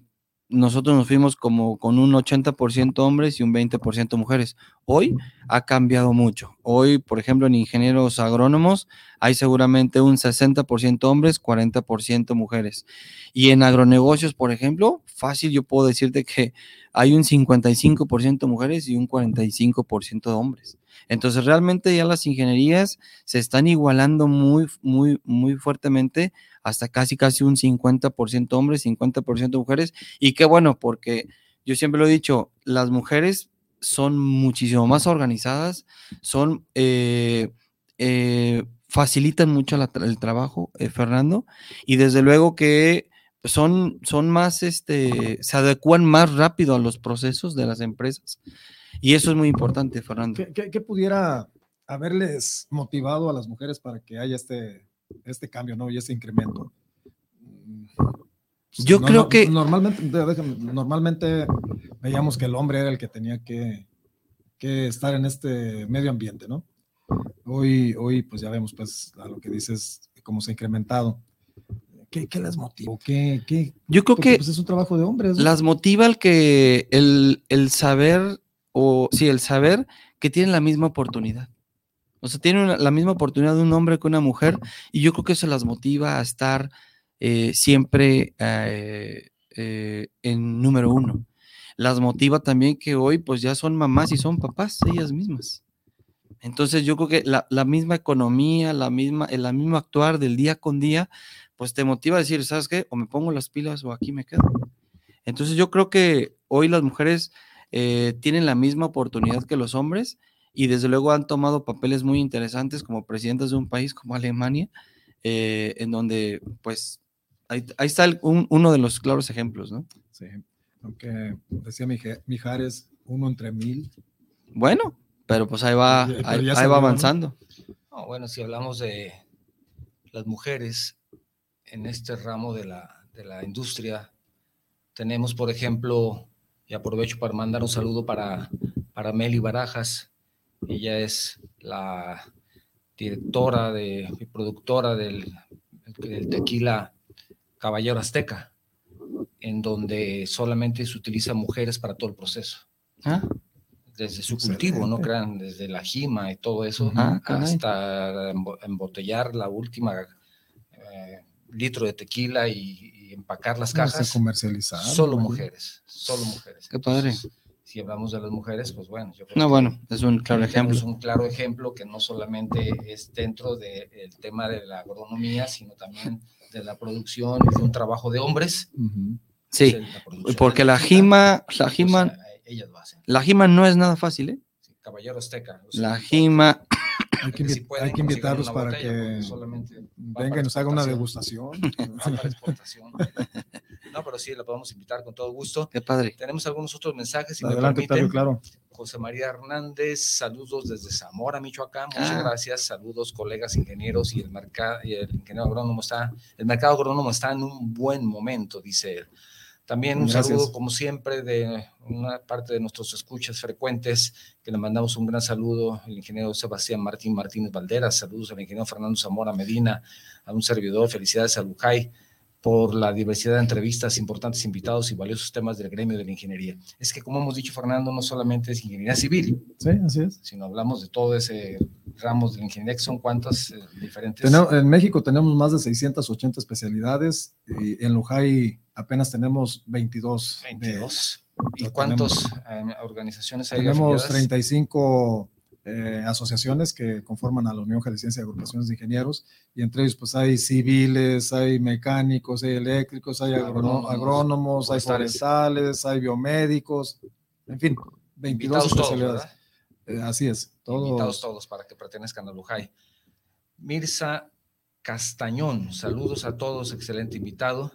nosotros nos fuimos como con un 80% hombres y un 20% mujeres. Hoy ha cambiado mucho. Hoy, por ejemplo, en ingenieros agrónomos hay seguramente un 60% hombres, 40% mujeres. Y en agronegocios, por ejemplo, fácil yo puedo decirte que hay un 55% mujeres y un 45% de hombres. Entonces, realmente ya las ingenierías se están igualando muy, muy, muy fuertemente hasta casi, casi un 50% hombres, 50% mujeres. Y qué bueno, porque yo siempre lo he dicho, las mujeres son muchísimo más organizadas, son, eh, eh, facilitan mucho el trabajo, eh, Fernando, y desde luego que son, son más, este, se adecuan más rápido a los procesos de las empresas. Y eso es muy importante, Fernando. ¿Qué, pudiera haberles motivado a las mujeres para que haya este, este cambio, ¿no? Y este incremento. Yo creo que... Normalmente, normalmente veíamos que el hombre era el que tenía que, que, estar en este medio ambiente, ¿no? Hoy, hoy, pues ya vemos, pues, a lo que dices, cómo se ha incrementado. ¿Qué, qué las motiva? ¿Qué, qué? Yo creo que... Pues es un trabajo de hombres. Las motiva el que, el, el saber, o sí, el saber que tienen la misma oportunidad. O sea, tienen la misma oportunidad de un hombre que una mujer y yo creo que eso las motiva a estar eh, siempre eh, eh, en número uno. Las motiva también que hoy pues ya son mamás y son papás ellas mismas. Entonces yo creo que la, misma economía, la misma, el mismo actuar del día con día, pues te motiva a decir, ¿sabes qué? O me pongo las pilas o aquí me quedo. Entonces yo creo que hoy las mujeres tienen la misma oportunidad que los hombres y desde luego han tomado papeles muy interesantes como presidentes de un país como Alemania, eh, en donde pues ahí, está uno de los claros ejemplos, ¿no? Sí, aunque decía Mijares, uno entre mil. Bueno, pero pues ahí va, ahí, va avanzando. bueno, si hablamos de las mujeres en este ramo de la, de la industria, tenemos, por ejemplo, y aprovecho para mandar un saludo para, para Meli Barajas, ella es la directora de, y productora del, del tequila Caballero Azteca, en donde solamente se utilizan mujeres para todo el proceso. Ah, Desde su cultivo, no crean, desde la jima y todo eso, Ah, hasta embo- embotellar la última eh, litro de tequila y empacar las No, cajas. comercializado. Solo imagino. mujeres, solo mujeres. Qué padre. Entonces, si hablamos de las mujeres, pues bueno, yo creo no, que bueno, es un claro ejemplo. un claro ejemplo que no solamente es dentro del tema de la agronomía, sino también de la producción y de un trabajo de hombres. Sí, Es la porque la jima, la pues, jima, eh, ellas lo hacen. la jima no es nada fácil, ¿eh? Caballero Azteca. o sea, La jima, Hay que, si hay que invitarlos para botella, porque que vengan y nos hagan una degustación. No, pero sí, la podemos invitar con todo gusto. qué padre. Tenemos algunos otros mensajes, si me Adelante, permiten. Octavio, claro. José María Hernández, saludos desde Zamora, Michoacán. Muchas Ah. gracias. Saludos, colegas ingenieros y el mercado y el ingeniero agrónomo está, el mercado agrónomo está en un buen momento, dice él. También un Gracias. saludo, como siempre, de una parte de nuestros escuchas frecuentes, que le mandamos un gran saludo al ingeniero Sebastián Martín Martínez Valderas, saludos al ingeniero Fernando Zamora Medina, a un servidor, felicidades a Lujay por la diversidad de entrevistas, importantes invitados y valiosos temas del gremio de la ingeniería. Es que, como hemos dicho, Fernando, no solamente es ingeniería civil, Sí, así es. sino hablamos de todo ese ramos de la ingeniería, que son cuántas eh, diferentes. Tenemos- en México tenemos más de 680 especialidades y en Lujay apenas tenemos 22. de- 22. ¿Y cuántas eh, organizaciones hay tenemos afiliadas? 35 eh, asociaciones que conforman a la Unión Jalisciense de Agrupaciones de Ingenieros y entre ellos pues hay civiles, hay mecánicos, hay eléctricos, hay Agrónomos, agrónomos, hay forestales. hay biomédicos, en fin, 22 Invitados todos, especialidades. Eh, así es, Invitados todos. todos para que pertenezcan a Lujay. Mirza Castañón, saludos a todos, excelente invitado.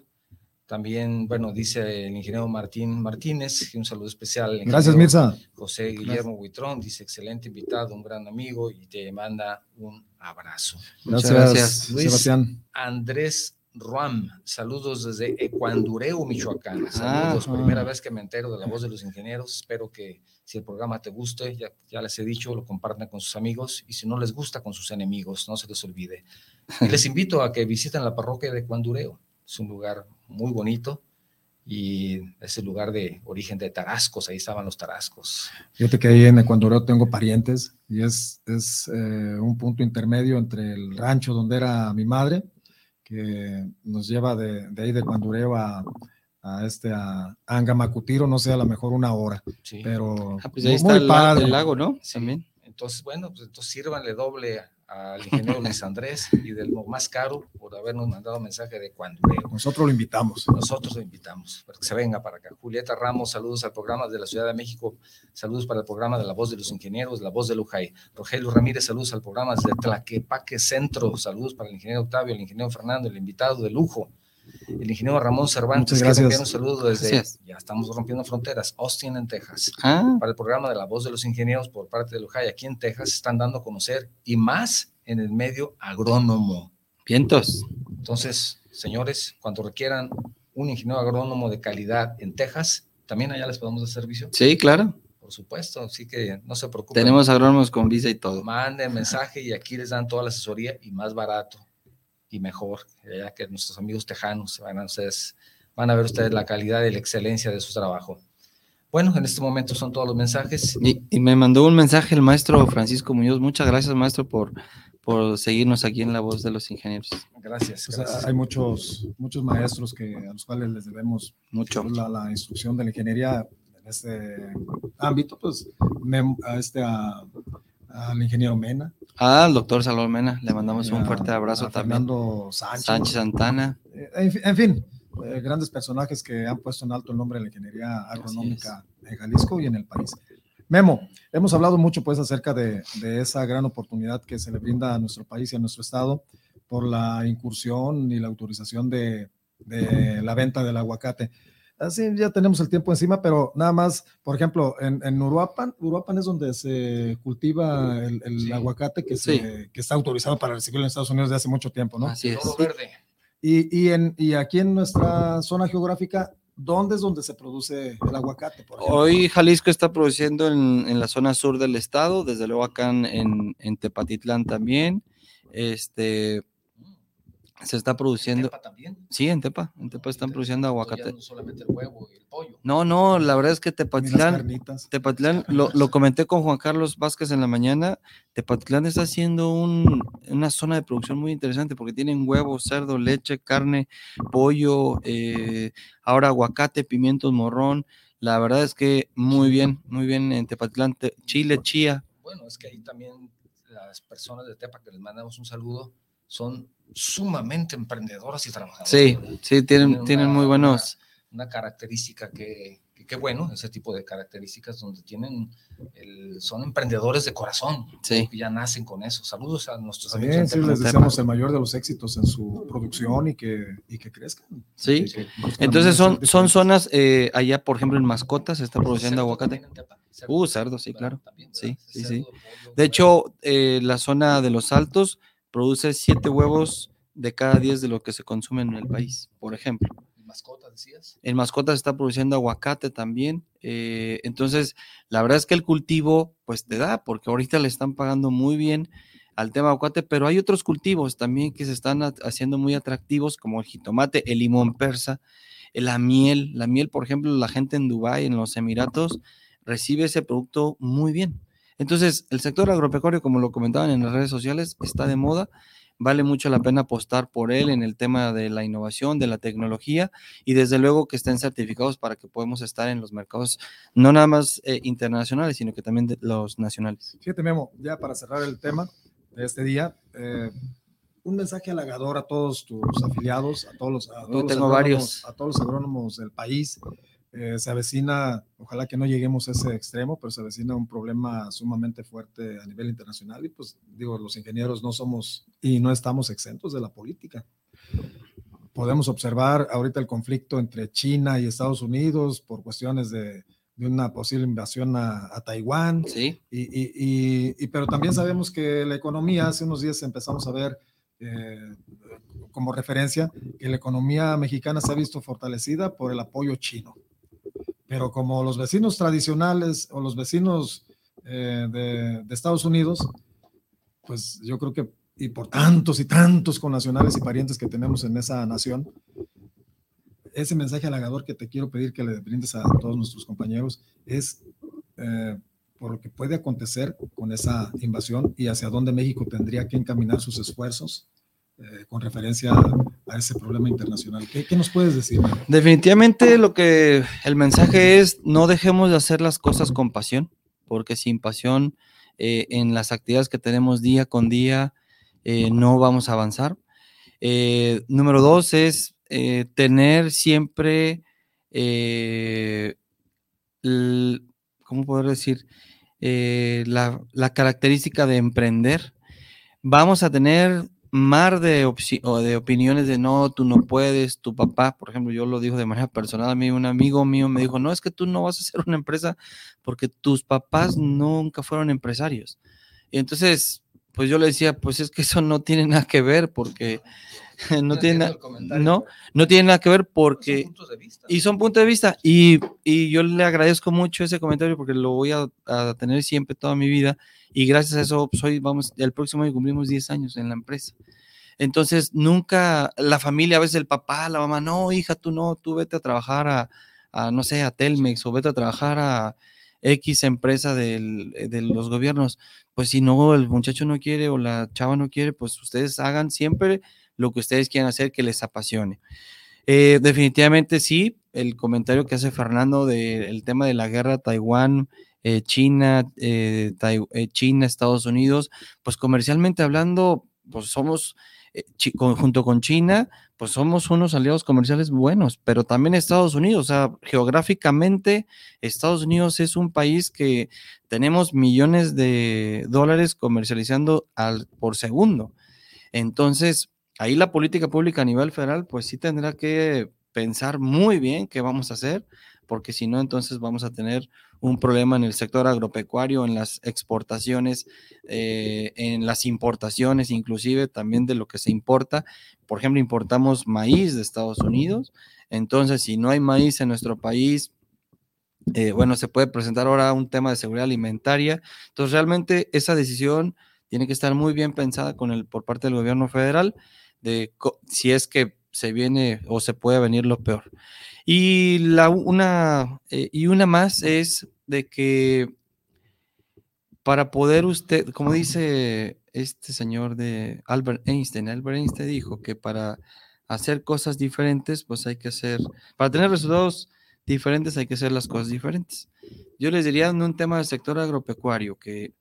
También, bueno, dice el ingeniero Martín Martínez, un saludo especial. al Gracias, Mirza. José Guillermo Huitrón, dice excelente invitado, un gran amigo y te manda un abrazo. Muchas Gracias, gracias, Luis. Sebastián. Andrés Ruam, saludos desde Ecuandureu, Michoacán. Saludos, Ah. primera vez que me entero de la voz de los ingenieros. Espero que si el programa te guste, ya, ya les he dicho, lo compartan con sus amigos y si no les gusta, con sus enemigos, no se les olvide. Y les invito a que visiten la parroquia de Ecuandureu. Es un lugar muy bonito y es el lugar de origen de tarascos, ahí estaban los tarascos. Fíjate que ahí en Ecuador tengo parientes y es, es eh, un punto intermedio entre el rancho donde era mi madre, que nos lleva de, de ahí de Cuandureo a, a este a Angamacutiro, no sé, a lo mejor una hora, Sí. pero Ah, pues ahí muy está el, el lago, ¿no? Sí. También. Entonces, bueno, pues entonces sírvanle doble al ingeniero Luis Andrés y del más caro por habernos mandado mensaje de cuando Nosotros lo invitamos. Nosotros lo invitamos para que se venga para acá. Julieta Ramos, saludos al programa de la Ciudad de México, saludos para el programa de La Voz de los Ingenieros, La Voz de Lujay. Rogelio Ramírez, saludos al programa desde Tlaquepaque Centro, saludos para el ingeniero Octavio, el ingeniero Fernando, el invitado de lujo. El ingeniero Ramón Cervantes, gracias. un saludo desde, Gracias. ya estamos rompiendo fronteras, Austin, en Texas Ah, para el programa de La Voz de los Ingenieros por parte de Lujay aquí en Texas, están dando a conocer y más en el medio agrónomo. vientos. Entonces, señores, cuando requieran un ingeniero agrónomo de calidad en Texas, también allá les podemos dar servicio, Sí, claro. por supuesto, así que no se preocupen. Tenemos agrónomos con visa y todo. Manden mensaje y aquí les dan toda la asesoría y más barato y mejor, ya que nuestros amigos tejanos van a, ustedes, van a ver ustedes la calidad y la excelencia de su trabajo. Bueno, en este momento son todos los mensajes. Y, y me mandó un mensaje el maestro Francisco Muñoz. Muchas gracias, maestro, por, por seguirnos aquí en La Voz de los Ingenieros. Gracias. Pues, gracias. hay muchos, muchos maestros que, a los cuales les debemos Mucho. la, la instrucción de la ingeniería en este ámbito, pues me- a este, a- al ingeniero Mena. Ah, al doctor Salvador Mena, le mandamos un fuerte abrazo a también. Fernando Sánchez. Sánchez Santana. Eh, en fin, eh, grandes personajes que han puesto en alto el nombre de la ingeniería agronómica en Jalisco y en el país. Memo, hemos hablado mucho pues acerca de, de esa gran oportunidad que se le brinda a nuestro país y a nuestro estado por la incursión y la autorización de, de la venta del aguacate. Así ya tenemos el tiempo encima, pero nada más, por ejemplo, en, en Uruapan, Uruapan es donde se cultiva el, el Sí. aguacate que, Sí. se- que está autorizado para recibirlo en Estados Unidos desde hace mucho tiempo, ¿no? Así es. Oro verde. Y, y, en, y aquí en nuestra zona geográfica, ¿dónde es donde se produce el aguacate? Por ejemplo? Hoy Jalisco está produciendo en, en la zona sur del estado, desde luego acá en, en- en Tepatitlán también, Este, se está produciendo. Tepa también. Sí, en Tepa. En Tepa están produciendo aguacate. No solamente el huevo y el pollo. No, no, la verdad es que Tepatitlán. Tepatitlán, lo, lo comenté con Juan Carlos Vázquez en la mañana, Tepatitlán está haciendo un- una zona de producción muy interesante porque tienen huevo, cerdo, leche, carne, pollo, eh, ahora aguacate, pimientos, morrón. La verdad es que muy bien, muy bien en Tepatitlán, te- chile, chía. Bueno, es que ahí también las personas de Tepa que les mandamos un saludo son sumamente emprendedoras y trabajadoras. Sí, sí, tienen, Tienen tienen una- muy buenos. Una característica que, que, qué bueno, ese tipo de características donde tienen, el, son emprendedores de corazón. Sí. que ya nacen con eso. Saludos a nuestros Sí, amigos. sí, les deseamos el mayor de los éxitos en su producción y que, y que crezcan. Sí. Que Entonces son, son zonas, eh, allá por ejemplo en mascotas se está produciendo aguacate. cerdo, Uh, cerdo, sí, claro. También, Sí, sí, Cerdo, sí. pollo, De hecho, eh, la zona de los altos produce siete huevos de cada diez de lo que se consume en el país, por ejemplo. ¿Y mascotas decías? En mascotas se está produciendo aguacate también. eh, entonces, la verdad es que el cultivo, pues te da, porque ahorita le están pagando muy bien al tema aguacate, pero hay otros cultivos también que se están ha- haciendo muy atractivos, como el jitomate, el limón persa, eh, la miel. La miel, por ejemplo, la gente en Dubái, en los Emiratos, recibe ese producto muy bien. Entonces, el sector agropecuario, como lo comentaban en las redes sociales, está de moda. Vale mucho la pena apostar por él en el tema de la innovación, de la tecnología y desde luego que estén certificados para que podamos estar en los mercados no nada más eh, internacionales, sino que también de los nacionales. Fíjate, Memo, ya para cerrar el tema de este día, eh, un mensaje halagador a todos tus afiliados, a todos los, a todos los tengo agrónomos- varios. a todos los agrónomos del país. Eh, se avecina, ojalá que no lleguemos a ese extremo, pero se avecina un problema sumamente fuerte a nivel internacional y pues digo, los ingenieros no somos y no estamos exentos de la política. Podemos observar ahorita el conflicto entre China y Estados Unidos por cuestiones de, de una posible invasión a, a Taiwán. Sí, Y, y- y- pero también sabemos que la economía, hace unos días empezamos a ver eh, como referencia que la economía mexicana se ha visto fortalecida por el apoyo chino. Pero como los vecinos tradicionales o los vecinos eh, de, de Estados Unidos, pues yo creo que, y por tantos y tantos connacionales y parientes que tenemos en esa nación, ese mensaje halagador que te quiero pedir que le brindes a todos nuestros compañeros es eh, por lo que puede acontecer con esa invasión y hacia dónde México tendría que encaminar sus esfuerzos eh, con referencia a, ese problema internacional. ¿Qué, nos puedes decir? Definitivamente lo que el mensaje es no dejemos de hacer las cosas con pasión, porque sin pasión eh, en las actividades que tenemos día con día eh, no vamos a avanzar. Número dos es tener siempre, ¿cómo poder decir? La, la característica de emprender. Vamos a tener mar de, o de opiniones de no, tú no puedes, tu papá, por ejemplo, yo lo digo de manera personal, a mí un amigo mío me dijo, no, es que tú no vas a hacer una empresa porque tus papás nunca fueron empresarios. Y entonces, pues yo le decía, pues es que eso no tiene nada que ver porque no tiene nada, no, no tiene nada que ver son porque puntos de vista. y son puntos de vista. Y, y yo le agradezco mucho ese comentario porque lo voy a, a tener siempre toda mi vida. Y gracias a eso, pues hoy vamos, el próximo año cumplimos 10 años en la empresa. Entonces, nunca la familia, a veces el papá, la mamá, no, hija, tú no, tú vete a trabajar a, no sé, a Telmex o vete a trabajar a X empresa del- de los gobiernos. Pues si no, el muchacho no quiere o la chava no quiere, pues ustedes hagan siempre lo que ustedes quieran hacer que les apasione. Eh, definitivamente sí, el comentario que hace Fernando del tema de la guerra Taiwán, eh, China, eh, eh, China, Estados Unidos, pues comercialmente hablando, pues somos, eh, junto con China, pues somos unos aliados comerciales buenos, pero también Estados Unidos, o sea, geográficamente Estados Unidos es un país que tenemos millones de dólares comercializando al, por segundo. Entonces, ahí la política pública a nivel federal, pues sí tendrá que pensar muy bien qué vamos a hacer, porque si no, entonces vamos a tener un problema en el sector agropecuario, en las exportaciones, eh, en las importaciones, inclusive también de lo que se importa. Por ejemplo, importamos maíz de Estados Unidos, entonces si no hay maíz en nuestro país, eh, bueno, se puede presentar ahora un tema de seguridad alimentaria. Entonces, realmente esa decisión tiene que estar muy bien pensada con el, por parte del gobierno federal de si es que se viene o se puede venir lo peor. Y, la, una, eh, y una más es de que para poder usted, como dice este señor de Albert Einstein, Albert Einstein dijo que para hacer cosas diferentes, pues hay que hacer, para tener resultados diferentes hay que hacer las cosas diferentes. Yo les diría en un tema del sector agropecuario que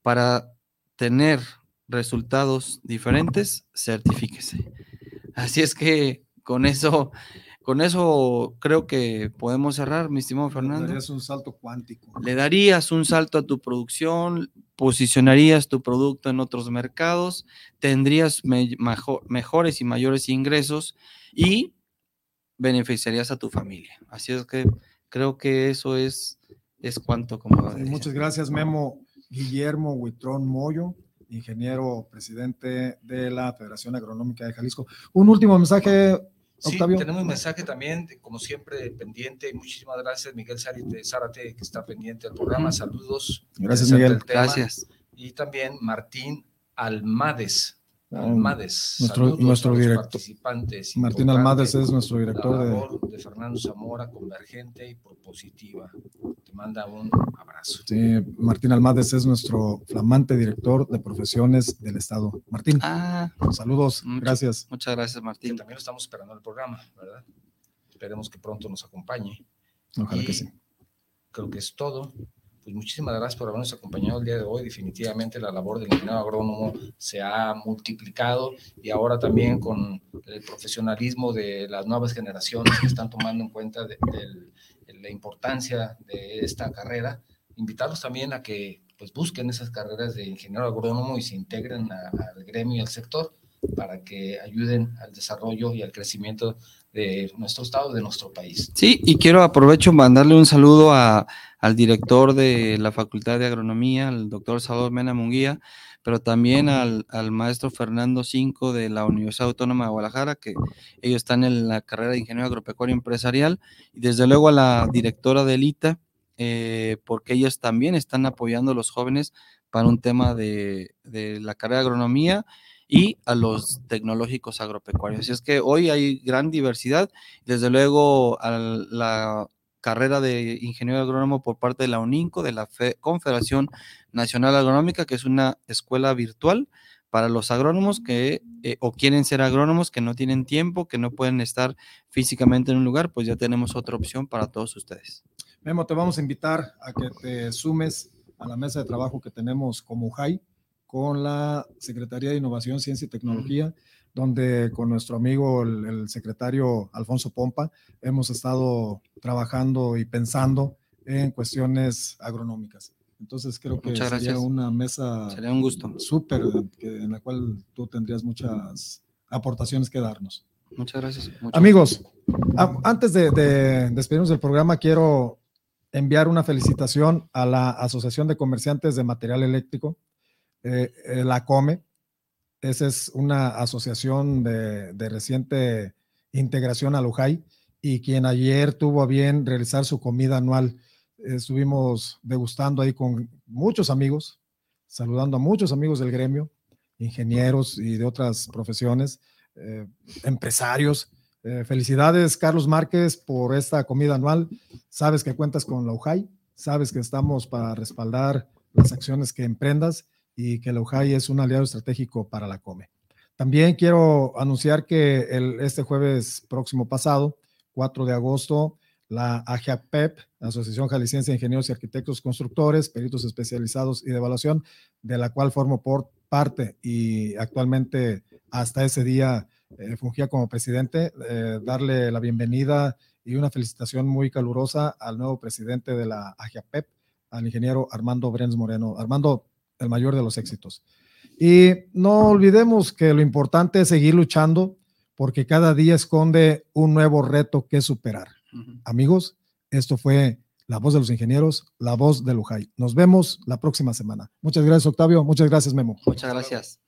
para tener resultados diferentes, certifíquese. Así es que con eso, con eso creo que podemos cerrar, mi estimado Fernando. Le darías un salto cuántico. Le darías un salto a tu producción, posicionarías tu producto en otros mercados, tendrías mejores y mayores ingresos y beneficiarías a tu familia. Así es que creo que eso es, es cuanto como... muchas gracias, Memo. Guillermo Huitrón Moyo ingeniero presidente de la Federación Agronómica de Jalisco. Un último mensaje, Octavio. Sí, tenemos un mensaje también, como siempre, pendiente. Muchísimas gracias, Miguel Zárate, que está pendiente del programa. Saludos. Gracias, Miguel. Gracias. Y también Martín Almades, Almades. Nuestro, nuestro director. Martín Almades es nuestro director de... de Fernando Zamora, convergente y propositiva. Te manda un abrazo. Sí, Martín Almades es nuestro flamante director de profesiones del Estado. Martín, ah, saludos, gracias. Muchas gracias, Martín. también lo estamos esperando el programa, ¿verdad? Esperemos que pronto nos acompañe. Ojalá que sí. Creo que es todo pues muchísimas gracias por habernos acompañado el día de hoy. Definitivamente la labor del ingeniero agrónomo se ha multiplicado y ahora también con el profesionalismo de las nuevas generaciones que están tomando en cuenta de, la importancia de esta carrera, invitarlos también a que pues busquen esas carreras de ingeniero agrónomo y se integren al gremio y al sector para que ayuden al desarrollo y al crecimiento de nuestro estado, de nuestro país. Sí, y quiero aprovecho mandarle un saludo a, al director de la Facultad de Agronomía, al doctor Salvador Mena Munguía, pero también al, al, maestro Fernando Cinco de la Universidad Autónoma de Guadalajara, que ellos están en la carrera de Ingeniero Agropecuario Empresarial, y desde luego a la directora de ITA, eh, porque ellos también están apoyando a los jóvenes para un tema de, de la carrera de agronomía y a los tecnológicos agropecuarios. Así es que hoy hay gran diversidad. Desde luego, a la carrera de ingeniero agrónomo por parte de la UNINCO, de la Confederación Nacional Agronómica, que es una escuela virtual para los agrónomos que eh, o quieren ser agrónomos, que no tienen tiempo, que no pueden estar físicamente en un lugar, pues ya tenemos otra opción para todos ustedes. Memo, te vamos a invitar a que te sumes a la mesa de trabajo que tenemos como UJAI con la Secretaría de Innovación, Ciencia y Tecnología, donde con nuestro amigo el, secretario Alfonso Pompa hemos estado trabajando y pensando en cuestiones agronómicas. Entonces creo que sería una mesa sería un gusto súper en la cual tú tendrías muchas aportaciones que darnos. Muchas gracias. Amigos, antes de, de despedirnos del programa, quiero enviar una felicitación a la Asociación de Comerciantes de Material Eléctrico, eh, eh, la Come. Esa es una asociación de, reciente integración a Lujay y quien ayer tuvo a bien realizar su comida anual. Estuvimos degustando ahí con muchos amigos, saludando a muchos amigos del gremio, ingenieros y de otras profesiones, eh, empresarios. felicidades, Carlos Márquez, por esta comida anual. Sabes que cuentas con la UJAI, sabes que estamos para respaldar las acciones que emprendas y que la UJAI es un aliado estratégico para la COME. También quiero anunciar que el, este jueves próximo pasado, 4 de agosto, la AJAPEP, Asociación Jalisciense de Ingenieros y Arquitectos Constructores, Peritos Especializados y de Evaluación, de la cual formo por parte y actualmente hasta ese día eh, fungía como presidente, eh, darle la bienvenida y una felicitación muy calurosa al nuevo presidente de la AJAPEP, al ingeniero Armando Brenz Moreno. Armando, el mayor de los éxitos. Y no olvidemos que lo importante es seguir luchando porque cada día esconde un nuevo reto que superar. Amigos, esto fue La Voz de los Ingenieros, La Voz de Lujay. Nos vemos la próxima semana. Muchas gracias, Octavio. Muchas gracias, Memo. Muchas gracias.